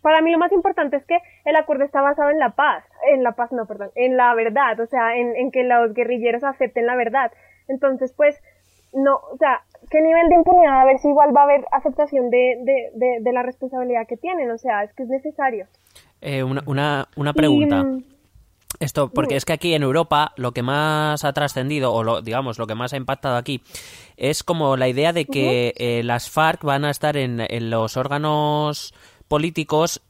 para mí lo más importante es que el acuerdo está basado en la paz, en la paz no, perdón, en la verdad, o sea, en, en que los guerrilleros acepten la verdad. Entonces, pues, no, o sea, ¿qué nivel de impunidad? A ver si igual va a haber aceptación de, de, de, la responsabilidad que tienen, o sea, es que es necesario. Eh, una, una, una pregunta. Mm, esto, porque es que aquí en Europa lo que más ha trascendido, o lo, digamos, lo que más ha impactado aquí, es como la idea de que eh, las FARC van a estar en, en los órganos políticos,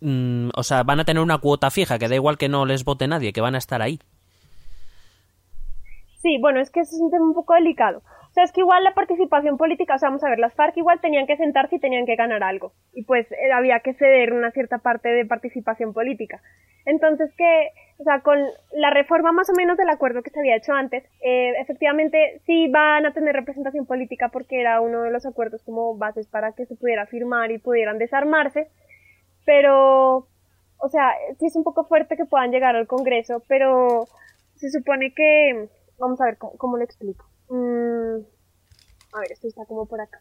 mm, o sea, van a tener una cuota fija, que da igual que no les vote nadie, que van a estar ahí. Sí, bueno, es que eso es un tema un poco delicado. Sea, es que igual la participación política, o sea, vamos a ver, las FARC igual tenían que sentarse y tenían que ganar algo. Y pues eh, había que ceder una cierta parte de participación política. Entonces que, o sea, con la reforma más o menos del acuerdo que se había hecho antes, eh, efectivamente sí van a tener representación política porque era uno de los acuerdos como bases para que se pudiera firmar y pudieran desarmarse. Pero, o sea, sí es un poco fuerte que puedan llegar al Congreso, pero se supone que, vamos a ver cómo, lo explico. Mm, a ver, esto está como por acá.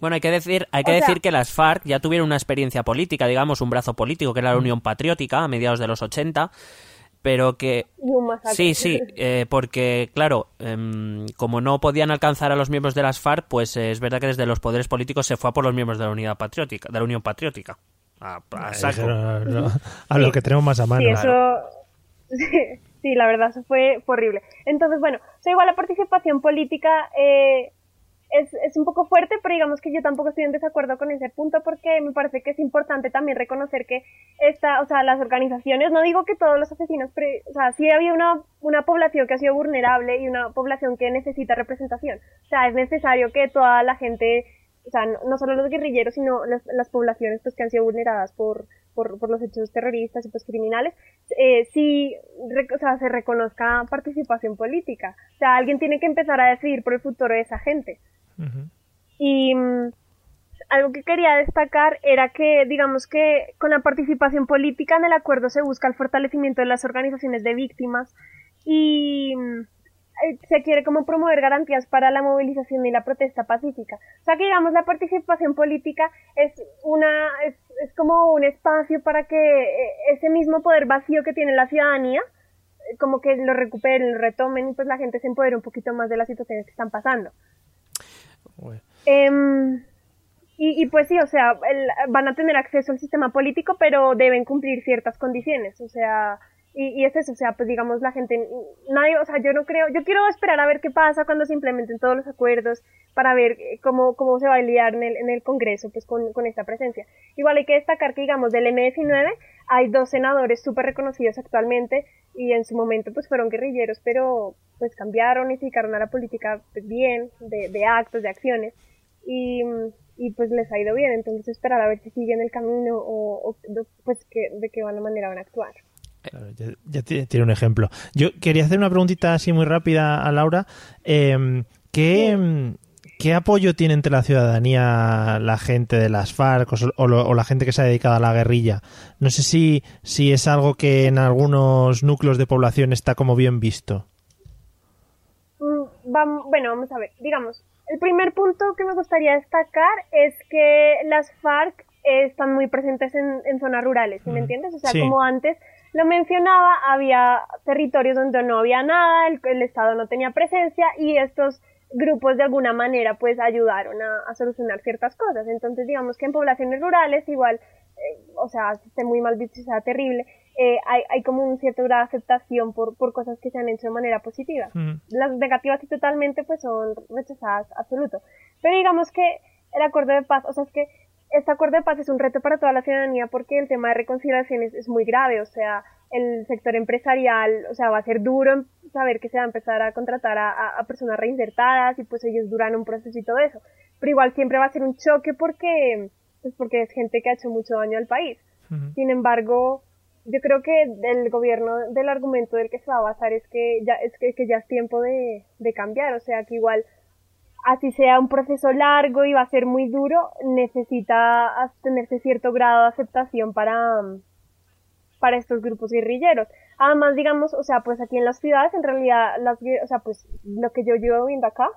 Bueno, hay que decir, hay que decir que las FARC ya tuvieron una experiencia política, digamos, un brazo político, que era la mm. Unión Patriótica a mediados de los 80, pero que... Sí, sí, eh, porque, claro, em, como no podían alcanzar a los miembros de las FARC, pues eh, es verdad que desde los poderes políticos se fue a por los miembros de la Unidad Patriótica, de la Unión Patriótica. A, a, lo que tenemos más a mano. Sí, eso... Sí, la verdad, eso fue, horrible. Entonces, bueno, o igual la participación política... Eh, es, es un poco fuerte, pero digamos que yo tampoco estoy en desacuerdo con ese punto porque me parece que es importante también reconocer que esta, o sea, las organizaciones, no digo que todos los asesinos, pero, o sea, sí había una, una población que ha sido vulnerable y una población que necesita representación. O sea, es necesario que toda la gente, o sea, no, solo los guerrilleros, sino las, las, poblaciones pues que han sido vulneradas por, por, por los hechos terroristas y pues criminales, eh, sí, o sea, se reconozca participación política. O sea, alguien tiene que empezar a decidir por el futuro de esa gente. Y mm, algo que quería destacar era que, digamos que con la participación política en el acuerdo se busca el fortalecimiento de las organizaciones de víctimas y mm, eh, se quiere como promover garantías para la movilización y la protesta pacífica. O sea que digamos la participación política es una es, es como un espacio para que eh, ese mismo poder vacío que tiene la ciudadanía eh, como que lo recuperen, lo retomen y pues la gente se empodere un poquito más de las situaciones que están pasando. Em, y, pues sí, o sea, van a tener acceso al sistema político, pero deben cumplir ciertas condiciones, o sea, y, es eso, o sea, pues digamos la gente, nadie, o sea, yo no creo, yo quiero esperar a ver qué pasa cuando se implementen todos los acuerdos para ver eh, cómo, cómo se va a lidiar en el, en el Congreso, pues con, con esta presencia. Igual hay que destacar que, digamos, del M19 hay dos senadores súper reconocidos actualmente y en su momento pues fueron guerrilleros, pero pues cambiaron y se dedicaron a la política bien, de, de actos, de acciones y, y, pues les ha ido bien, entonces esperar a ver si siguen el camino o, pues que, de qué manera van a actuar. Ya, tiene un ejemplo. Yo quería hacer una preguntita así muy rápida a Laura. Eh, ¿qué, ¿Qué apoyo tiene entre la ciudadanía la gente de las FARC o, la gente que se ha dedicado a la guerrilla? No sé si, si es algo que en algunos núcleos de población está como bien visto. Mm, bueno, vamos a ver. Digamos, el primer punto que me gustaría destacar es que las FARC están muy presentes en, zonas rurales, ¿me entiendes? O sea, como antes lo mencionaba, había territorios donde no había nada, el Estado no tenía presencia y estos grupos de alguna manera pues ayudaron a, solucionar ciertas cosas. Entonces digamos que en poblaciones rurales igual, eh, o sea, si esté muy mal visto, sea terrible, eh, hay, hay como un cierto grado de aceptación por, por cosas que se han hecho de manera positiva. Las negativas y totalmente pues son rechazadas absoluto. Pero digamos que el acuerdo de paz, o sea, es que este acuerdo de paz es un reto para toda la ciudadanía porque el tema de reconciliación es muy grave, o sea, el sector empresarial, o sea, va a ser duro saber que se va a empezar a contratar a, personas reinsertadas y pues ellos duran un proceso y todo eso. pero igual siempre va a ser un choque porque, pues porque es gente que ha hecho mucho daño al país. Sin embargo, yo creo que el gobierno del argumento del que se va a basar es que ya es que, ya es tiempo de, de cambiar, o sea que igual así sea un proceso largo y va a ser muy duro, necesita tenerse cierto grado de aceptación para, para estos grupos guerrilleros. Además, digamos, o sea, pues aquí en las ciudades, en realidad, las, o sea, pues lo que yo llevo viendo acá,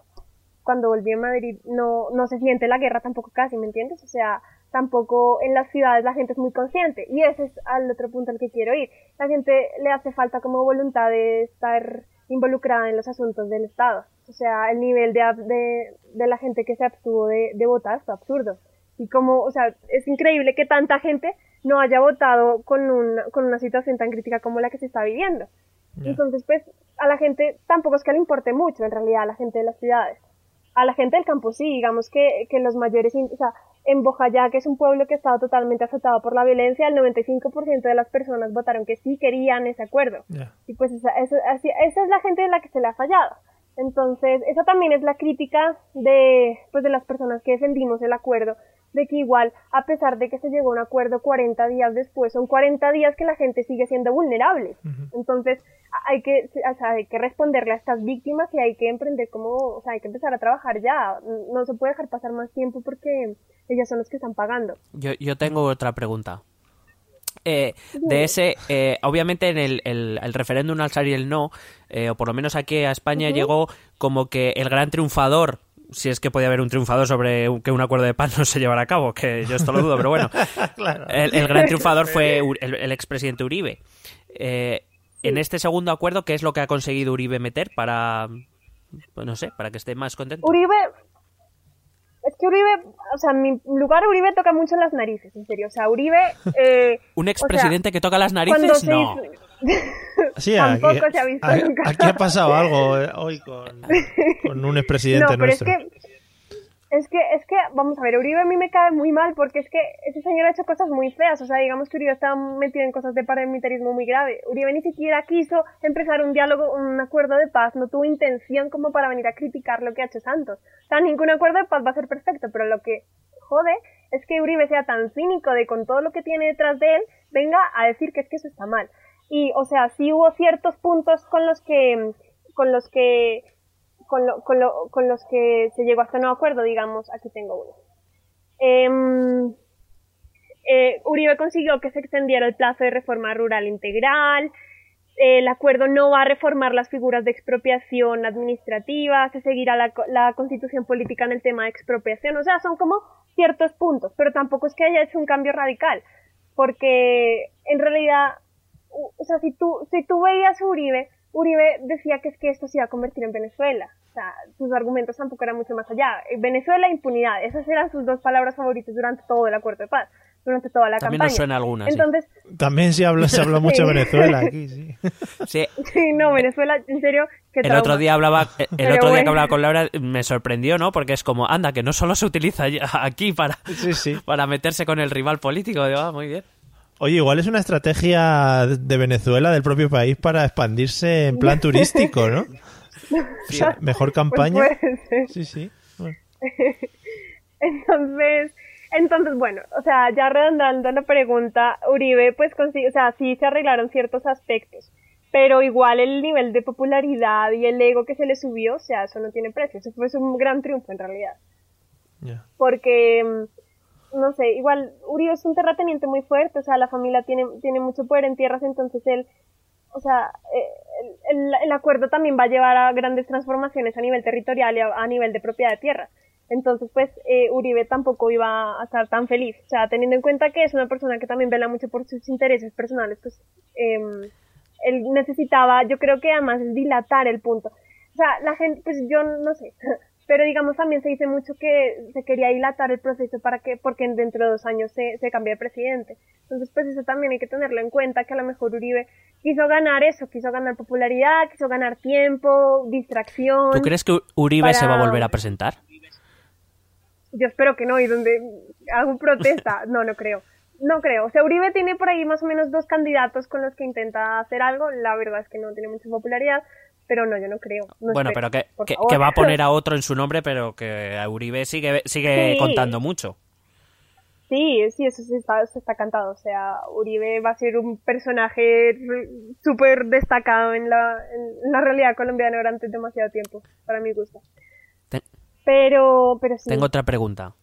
cuando volví a Madrid, no, no se siente la guerra tampoco casi, ¿me entiendes? O sea, tampoco en las ciudades la gente es muy consciente. Y ese es al otro punto al que quiero ir. La gente le hace falta como voluntad de estar involucrada en los asuntos del Estado. O sea, el nivel de, de, de la gente que se abstuvo de, de votar es absurdo. Y como, o sea, es increíble que tanta gente no haya votado con una, con una situación tan crítica como la que se está viviendo. Entonces, pues, a la gente tampoco es que le importe mucho, en realidad, a la gente de las ciudades. A la gente del campo sí, digamos que, que los mayores, o sea, en Bojayá, que es un pueblo que ha estado totalmente afectado por la violencia, el 95% de las personas votaron que sí querían ese acuerdo. Y pues esa, esa, esa es la gente de la que se le ha fallado. Entonces, esa también es la crítica de, pues, de las personas que defendimos el acuerdo, de que igual, a pesar de que se llegó a un acuerdo 40 días después, son 40 días que la gente sigue siendo vulnerable. Entonces, hay que, o sea, hay que responderle a estas víctimas y hay que emprender como, o sea, hay que empezar a trabajar ya. No se puede dejar pasar más tiempo porque ellas son los que están pagando. Yo, yo tengo otra pregunta. Eh, de ese, eh, obviamente en el, el, referéndum al salir el no, eh, o por lo menos aquí a España llegó como que el gran triunfador si es que podía haber un triunfador sobre que un acuerdo de paz no se llevara a cabo, que yo esto lo dudo, pero bueno. el, gran triunfador fue el, expresidente Uribe. Eh, en este segundo acuerdo, ¿qué es lo que ha conseguido Uribe meter para, pues no sé, para que esté más contento? Uribe, que Uribe, o sea, mi lugar Uribe toca mucho las narices, en serio. O sea, Uribe... Eh, ¿Un expresidente que toca las narices? No. Sí, aquí, se ha visto aquí ha pasado algo eh, hoy con, con un expresidente no, pero Es que, es que, es que, vamos a ver, Uribe a mí me cae muy mal porque es que ese señor ha hecho cosas muy feas. O sea, digamos que Uribe estaba metido en cosas de paramilitarismo muy grave. Uribe ni siquiera quiso empezar un diálogo, un acuerdo de paz. No tuvo intención como para venir a criticar lo que ha hecho Santos. O sea, ningún acuerdo de paz va a ser perfecto, pero lo que jode es que Uribe sea tan cínico de con todo lo que tiene detrás de él, venga a decir que es que eso está mal. Y, o sea, sí hubo ciertos puntos con los que, con los que con, lo, con, lo, con los que se llegó hasta un acuerdo, digamos, aquí tengo uno. Eh, eh, Uribe consiguió que se extendiera el plazo de reforma rural integral, el acuerdo no va a reformar las figuras de expropiación administrativa, se seguirá la, la, constitución política en el tema de expropiación, o sea, son como ciertos puntos, pero tampoco es que haya hecho un cambio radical, porque en realidad, o sea, si tú, si tú veías a Uribe, Uribe decía que es que esto se iba a convertir en Venezuela. O sea, sus argumentos tampoco eran mucho más allá. Venezuela e impunidad. Esas eran sus dos palabras favoritas durante todo el acuerdo de paz, durante toda la También campaña. También suena alguna. Entonces, También se habla, se habla mucho de Venezuela aquí, sí. sí. Sí, no, Venezuela, en serio. el otro día hablaba, el otro día que hablaba con Laura me sorprendió, ¿no? Porque es como, anda, que no solo se utiliza aquí para, sí, sí. para meterse con el rival político. Digo, ah, muy bien. Oye, igual es una estrategia de Venezuela, del propio país, para expandirse en plan turístico, ¿no? Mejor campaña. Pues sí, sí. entonces, entonces, bueno, o sea, ya redondando la pregunta, Uribe, pues, o sea, sí se arreglaron ciertos aspectos, pero igual el nivel de popularidad y el ego que se le subió, o sea, eso no tiene precio. Eso fue un gran triunfo en realidad. Porque no sé, igual Uribe es un terrateniente muy fuerte, o sea, la familia tiene, tiene mucho poder en tierras, entonces él, o sea, eh, el, acuerdo también va a llevar a grandes transformaciones a nivel territorial y a, nivel de propiedad de tierras. Entonces, pues, eh, Uribe tampoco iba a estar tan feliz. O sea, teniendo en cuenta que es una persona que también vela mucho por sus intereses personales, pues, eh, él necesitaba, yo creo que además dilatar el punto. O sea, la gente, pues yo no sé, pero digamos también se dice mucho que se quería dilatar el proceso para que, porque dentro de dos años se, se cambie de presidente. Entonces, pues eso también hay que tenerlo en cuenta, que a lo mejor Uribe quiso ganar eso, quiso ganar popularidad, quiso ganar tiempo, distracción. ¿Tú crees que Uribe se va a volver a presentar? Yo espero que no, y donde hago protesta, no, no creo. No creo. O sea, Uribe tiene por ahí más o menos dos candidatos con los que intenta hacer algo. La verdad es que no tiene mucha popularidad pero no, yo no creo. no bueno, espero, pero que, que, va a poner a otro en su nombre, pero que a Uribe sigue, sigue Sí. contando mucho. Sí, sí, eso sí está, eso está cantado. O sea, Uribe va a ser un personaje súper destacado en la, en la realidad colombiana durante demasiado tiempo, para mi gusto. Pero, pero sí. Tengo otra pregunta.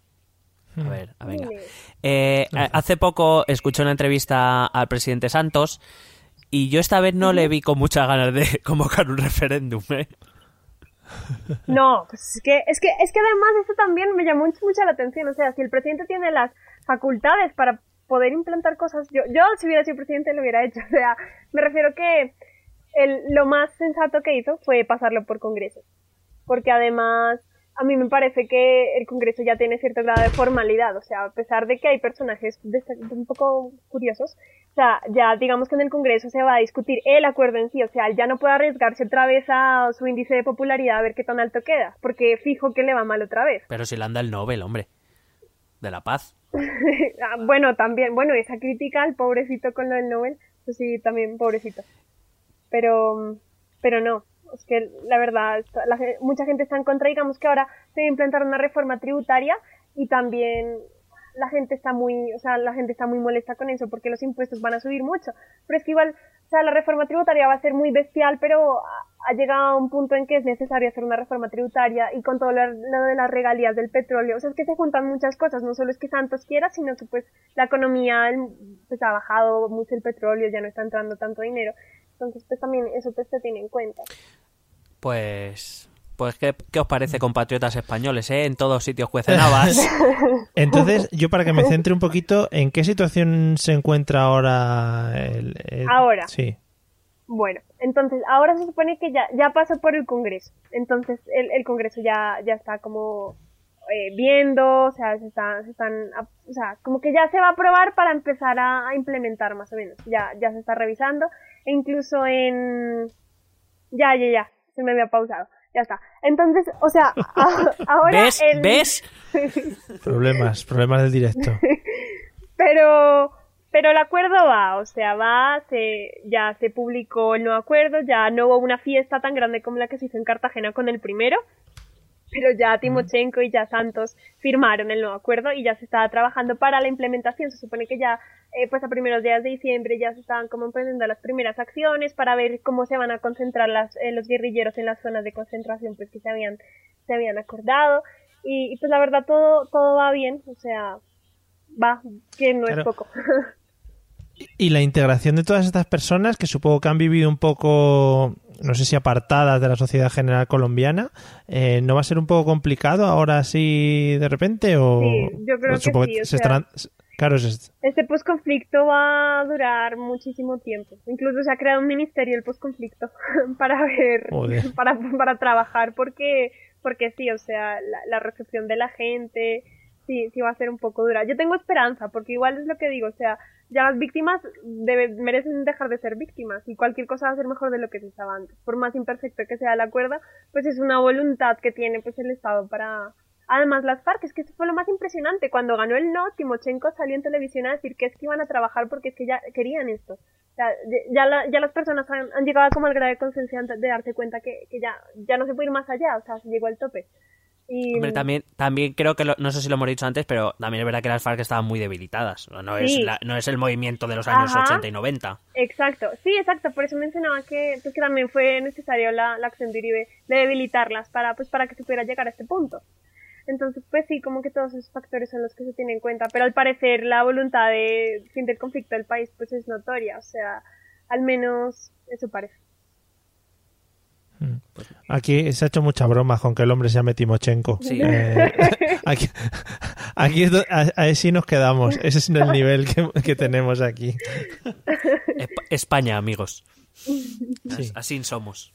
A ver, a venga. Dime. Eh, a- hace poco escuché una entrevista al presidente Santos y yo esta vez no le vi con muchas ganas de convocar un referéndum. ¿eh? No, pues es que, es que, es que además eso también me llamó mucho, mucho la atención. O sea, si el presidente tiene las facultades para poder implantar cosas, yo, yo si hubiera sido presidente lo hubiera hecho. O sea, me refiero que el, lo más sensato que hizo fue pasarlo por Congreso. Porque además, a mí me parece que el Congreso ya tiene cierto grado de formalidad. O sea, a pesar de que hay personajes un poco curiosos, o sea, ya digamos que en el Congreso se va a discutir el acuerdo en sí. O sea, él ya no puede arriesgarse otra vez a su índice de popularidad a ver qué tan alto queda. Porque fijo que le va mal otra vez. Pero si le anda el Nobel, hombre. De la paz. Ah, bueno, también, bueno, esa crítica al pobrecito con lo del Nobel, pues sí, también pobrecito. Pero, pero no, es que la verdad, la mucha gente está en contra, digamos que ahora se va a implantar una reforma tributaria y también la gente está muy, o sea, la gente está muy molesta con eso porque los impuestos van a subir mucho. Pero es que igual, o sea, la reforma tributaria va a ser muy bestial, pero ha- llegado a un punto en que es necesario hacer una reforma tributaria y con todo lo, lo de las regalías del petróleo, o sea, es que se juntan muchas cosas, no solo es que Santos quiera, sino que pues la economía pues ha bajado mucho el petróleo, ya no está entrando tanto dinero. Entonces, pues también eso pues, se tiene en cuenta. Pues. Pues, ¿qué, qué os parece, compatriotas españoles, eh? En todos sitios cuecen habas. Entonces, yo para que me centre un poquito, ¿en qué situación se encuentra ahora el, el- Ahora. Sí. Bueno, entonces ahora se supone que ya, ya pasó por el Congreso. Entonces el, el Congreso ya, ya está como eh, viendo, o sea, se, está, se están, o sea, como que ya se va a aprobar para empezar a, a implementar más o menos. Ya, ya se está revisando. Incluso en... Ya, ya, ya, se me había pausado. Ya está. Entonces, o sea, a- ahora... ¿Ves? el- ¿Ves? Problemas, problemas del directo. pero pero el acuerdo va, o sea, va, se, ya se publicó el nuevo acuerdo, ya no hubo una fiesta tan grande como la que se hizo en Cartagena con el primero, pero ya Timochenko y ya Santos firmaron el nuevo acuerdo y ya se estaba trabajando para la implementación. Se supone que ya, eh, pues a primeros días de diciembre ya se estaban como emprendiendo las primeras acciones para ver cómo se van a concentrar las, eh, los guerrilleros en las zonas de concentración pues que se habían, se habían acordado. Y, y, pues la verdad todo, todo va bien, o sea, va, que no Claro. es poco. Y la integración de todas estas personas que supongo que han vivido un poco, no sé si apartadas de la sociedad general colombiana, eh, ¿no va a ser un poco complicado ahora así de repente? O, Sí, yo creo o que supongo sí, o se sea- estarán- Claro, se- Este posconflicto va a durar muchísimo tiempo. Incluso se ha creado un ministerio del posconflicto para ver, para, para trabajar porque, porque sí, o sea, la, la recepción de la gente, sí, sí va a ser un poco dura. Yo tengo esperanza porque igual es lo que digo, o sea, ya las víctimas merecen dejar de ser víctimas y cualquier cosa va a ser mejor de lo que se estaba antes. Por más imperfecto que sea el acuerdo, pues es una voluntad que tiene pues el Estado para, Además, las FARC, es que eso fue lo más impresionante. Cuando ganó el no, Timochenko salió en televisión a decir que es que iban a trabajar porque es que ya querían esto. O sea, ya, la- ya las personas han, llegado como al grado de conciencia de darse cuenta que, que ya, ya no se puede ir más allá, o sea, se llegó al tope. Y, Hombre, también, también creo que, lo- no sé si lo hemos dicho antes, pero también es verdad que las FARC estaban muy debilitadas. No, es, Sí. la- no es el movimiento de los años Ajá. 80 y 90. Exacto, sí, exacto, por eso mencionaba que, pues, que también fue necesario la, la acción de Uribe de debilitarlas para, pues, para que se pudiera llegar a este punto. Entonces, pues sí, como que todos esos factores son los que se tienen en cuenta, pero al parecer la voluntad de fin del conflicto del país pues es notoria, o sea, al menos eso parece. Aquí se ha hecho mucha broma con que el hombre se llame Timochenko. Sí. Eh, aquí aquí a- nos quedamos. Ese es el nivel que, que tenemos aquí. Esp- España, amigos. Sí. Así somos.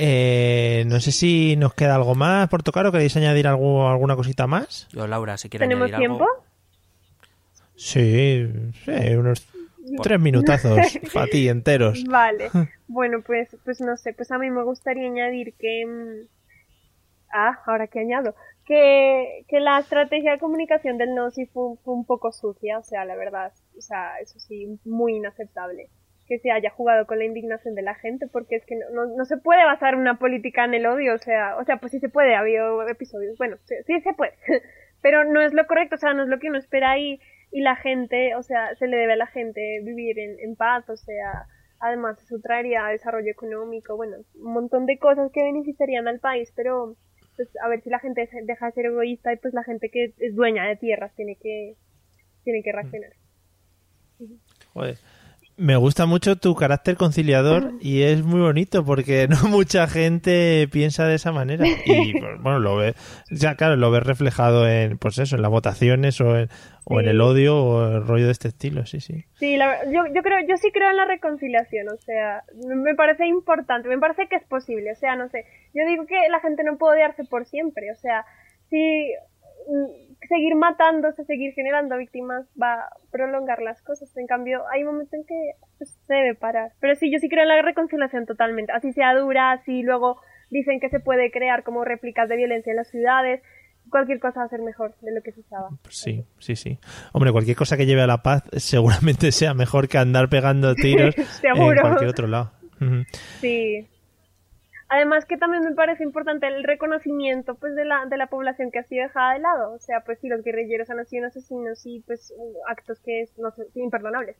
Eh, no sé si nos queda algo más por tocar o queréis añadir algo, alguna cosita más. Yo, Laura, si quieres ¿Tenemos añadir tiempo? algo. Sí, sí, unos tres minutazos para ti enteros. Vale, bueno, pues, pues no sé, pues a mí me gustaría añadir que... mm, Ah, ahora que añado, que, que la estrategia de comunicación del no sí fue, fue un poco sucia, o sea, la verdad, o sea, eso sí, muy inaceptable. que se haya jugado con la indignación de la gente, porque es que no, no, se puede basar una política en el odio, o sea, o sea, pues sí se puede, ha habido episodios, bueno, sí, sí se puede, pero no es lo correcto, o sea, no es lo que uno espera y, y la gente, o sea, se le debe a la gente vivir en, en paz, o sea, además eso traería desarrollo económico, bueno, un montón de cosas que beneficiarían al país, pero pues a ver si la gente deja de ser egoísta y pues la gente que es dueña de tierras tiene que tiene que reaccionar. Joder. Me gusta mucho tu carácter conciliador y es muy bonito porque no mucha gente piensa de esa manera. Y pues, bueno lo ve ya claro lo ves reflejado en pues eso en las votaciones o en, o en el odio o el rollo de este estilo sí sí. Sí yo, yo creo yo sí creo en la reconciliación o sea me parece importante me parece que es posible o sea no sé yo digo que la gente no puede odiarse por siempre o sea si seguir matándose, seguir generando víctimas va a prolongar las cosas. En cambio, hay momentos en que pues, se debe parar. Pero sí, yo sí creo en la reconciliación totalmente. Así sea dura, así luego dicen que se puede crear como réplicas de violencia en las ciudades. Cualquier cosa va a ser mejor de lo que se estaba. Sí, sí, sí. Hombre, cualquier cosa que lleve a la paz seguramente sea mejor que andar pegando tiros en cualquier otro lado. Sí, Además que también me parece importante el reconocimiento pues de la, de la población que ha sido dejada de lado. O sea, pues si los guerrilleros han sido asesinos y pues actos que es, no sé, imperdonables.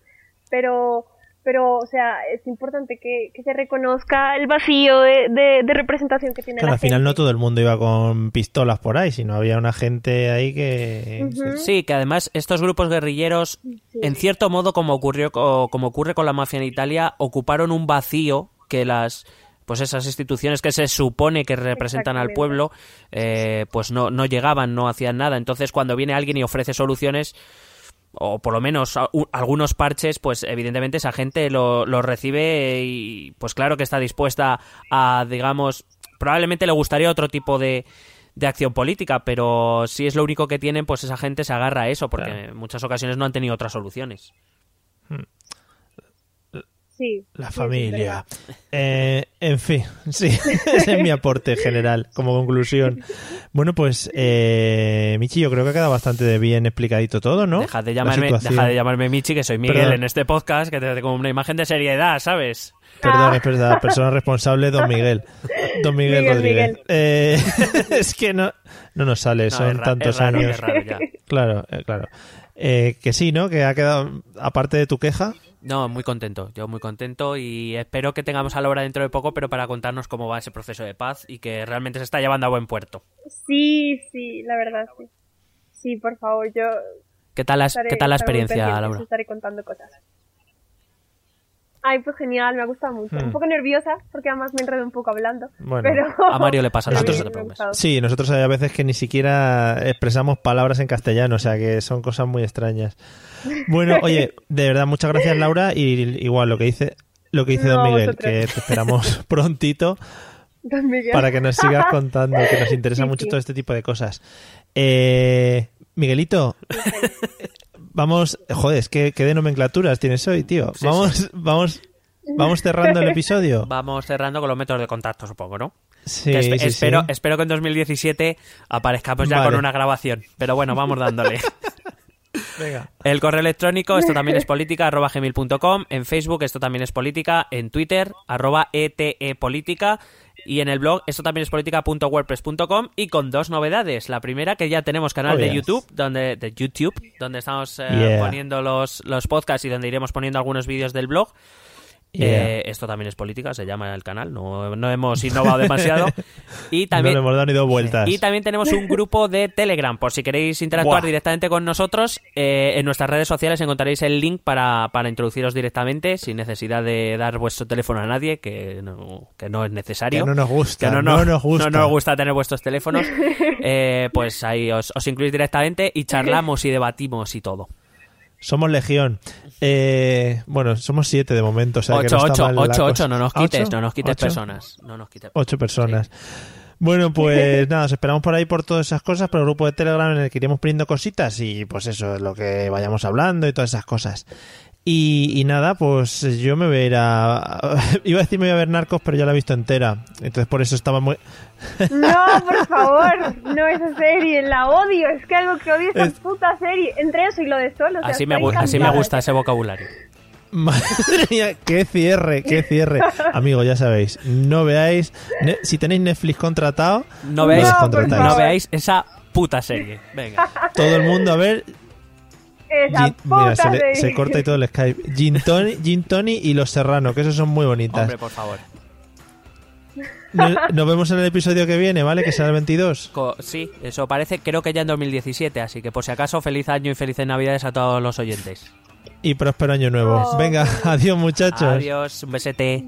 Pero, pero, o sea, es importante que, que se reconozca el vacío de, de, representación que tiene claro, la al final no todo el mundo iba con pistolas por ahí, sino había una gente ahí que... Sí, que además estos grupos guerrilleros, en cierto modo, como ocurrió como ocurre con la mafia en Italia, ocuparon un vacío que las pues esas instituciones que se supone que representan al pueblo, eh, pues no, no llegaban, no hacían nada. Entonces, cuando viene alguien y ofrece soluciones, o por lo menos algunos parches, pues evidentemente esa gente lo, lo recibe y pues claro que está dispuesta a, digamos, probablemente le gustaría otro tipo de, de acción política, pero si es lo único que tienen, pues esa gente se agarra a eso, porque en muchas ocasiones no han tenido otras soluciones. Hmm. La familia. Eh, en fin, sí, ese es mi aporte general como conclusión. Bueno, pues, eh, Michi, yo creo que ha quedado bastante bien explicadito todo, ¿no? Deja de llamarme, deja de llamarme Michi, que soy Miguel en este podcast, que te da como una imagen de seriedad, ¿sabes? Perdón, es verdad, persona responsable, don Miguel. Don Miguel, Rodríguez. Eh, es que no, no nos sale, son tantos años. Claro, eh, claro. Eh, que sí, ¿no? Que ha quedado, aparte de tu queja, no, muy contento, yo muy contento y espero que tengamos a la hora dentro de poco, pero para contarnos cómo va ese proceso de paz y que realmente se está llevando a buen puerto. Sí, sí, la verdad, sí. Sí, por favor, yo... ¿Qué tal la, ¿qué tal la experiencia, Laura? Estaré contando cosas. Ay, pues genial, me ha gustado mucho. Un hmm. poco nerviosa, porque además me enredo un poco hablando. Bueno, a Mario le pasa nosotros, Sí, nosotros hay a veces que ni siquiera expresamos palabras en castellano, o sea que son cosas muy extrañas. Bueno, oye, de verdad, muchas gracias Laura, y igual lo que dice, lo que dice Don Miguel, que te esperamos prontito para que nos sigas contando, que nos interesa mucho todo este tipo de cosas. Eh, Miguelito, vamos, joder, ¿qué, qué de nomenclaturas tienes hoy, tío. vamos, vamos, vamos cerrando el episodio. Vamos cerrando con los métodos de contacto, supongo, ¿no? Sí, espero, espero que en 2017 aparezcamos ya con una grabación. Pero bueno, vamos dándole. Venga. El correo electrónico, esto también es política, arroba gmail.com. En Facebook, esto también es política. En Twitter, arroba etepolítica. Y en el blog, esto también es política.wordpress.com y con dos novedades. La primera, que ya tenemos canal oh, de YouTube, donde, de YouTube, donde estamos eh, poniendo los, los podcasts y donde iremos poniendo algunos vídeos del blog. Eh, esto también es política, se llama el canal, no, no hemos innovado demasiado. Y también, no hemos dado ni dos vueltas. Y también tenemos un grupo de Telegram, por si queréis interactuar directamente con nosotros. Eh, en nuestras redes sociales encontraréis el link para, para introduciros directamente, sin necesidad de dar vuestro teléfono a nadie, que no, que no es necesario. Que no nos gusta. no, nos gusta. No nos gusta tener vuestros teléfonos. Eh, pues ahí os, os incluís directamente y charlamos y debatimos y todo. Somos legión. Eh, bueno, somos siete de momento. O sea ocho, no ocho, ocho, ocho, no nos quites, no nos quites personas. No nos quites Ocho personas. Bueno, pues nada, os esperamos por ahí por todas esas cosas, por el grupo de Telegram en el que iremos poniendo cositas y pues eso, es lo que vayamos hablando y todas esas cosas. Y, nada, pues yo me voy a ir a... Iba a decir me voy a ver Narcos, pero ya la he visto entera. Entonces por eso estaba muy... No, por favor, no esa serie, la odio. Es que algo que odio esa puta serie. Entre eso y lo de solo. así, me, así me gusta ese vocabulario. Madre mía, qué cierre, qué cierre. Amigo, ya sabéis, no veáis. ne- si tenéis Netflix contratado, No veáis, No, veáis esa puta serie. Venga. Todo el mundo a ver. Esa Gin- puta mira, se, le- serie. se corta y todo el Skype. Gin Tony, Gin Tony y Los Serrano, que esos son muy bonitas. Hombre, por favor. Nos, nos vemos en el episodio que viene, ¿vale? Que será el 22. Co- sí, eso parece, creo que ya en 2017, así que por si acaso, feliz año y felices navidades a todos los oyentes. Y próspero año nuevo. Oh. Venga, adiós muchachos. Adiós, un besete.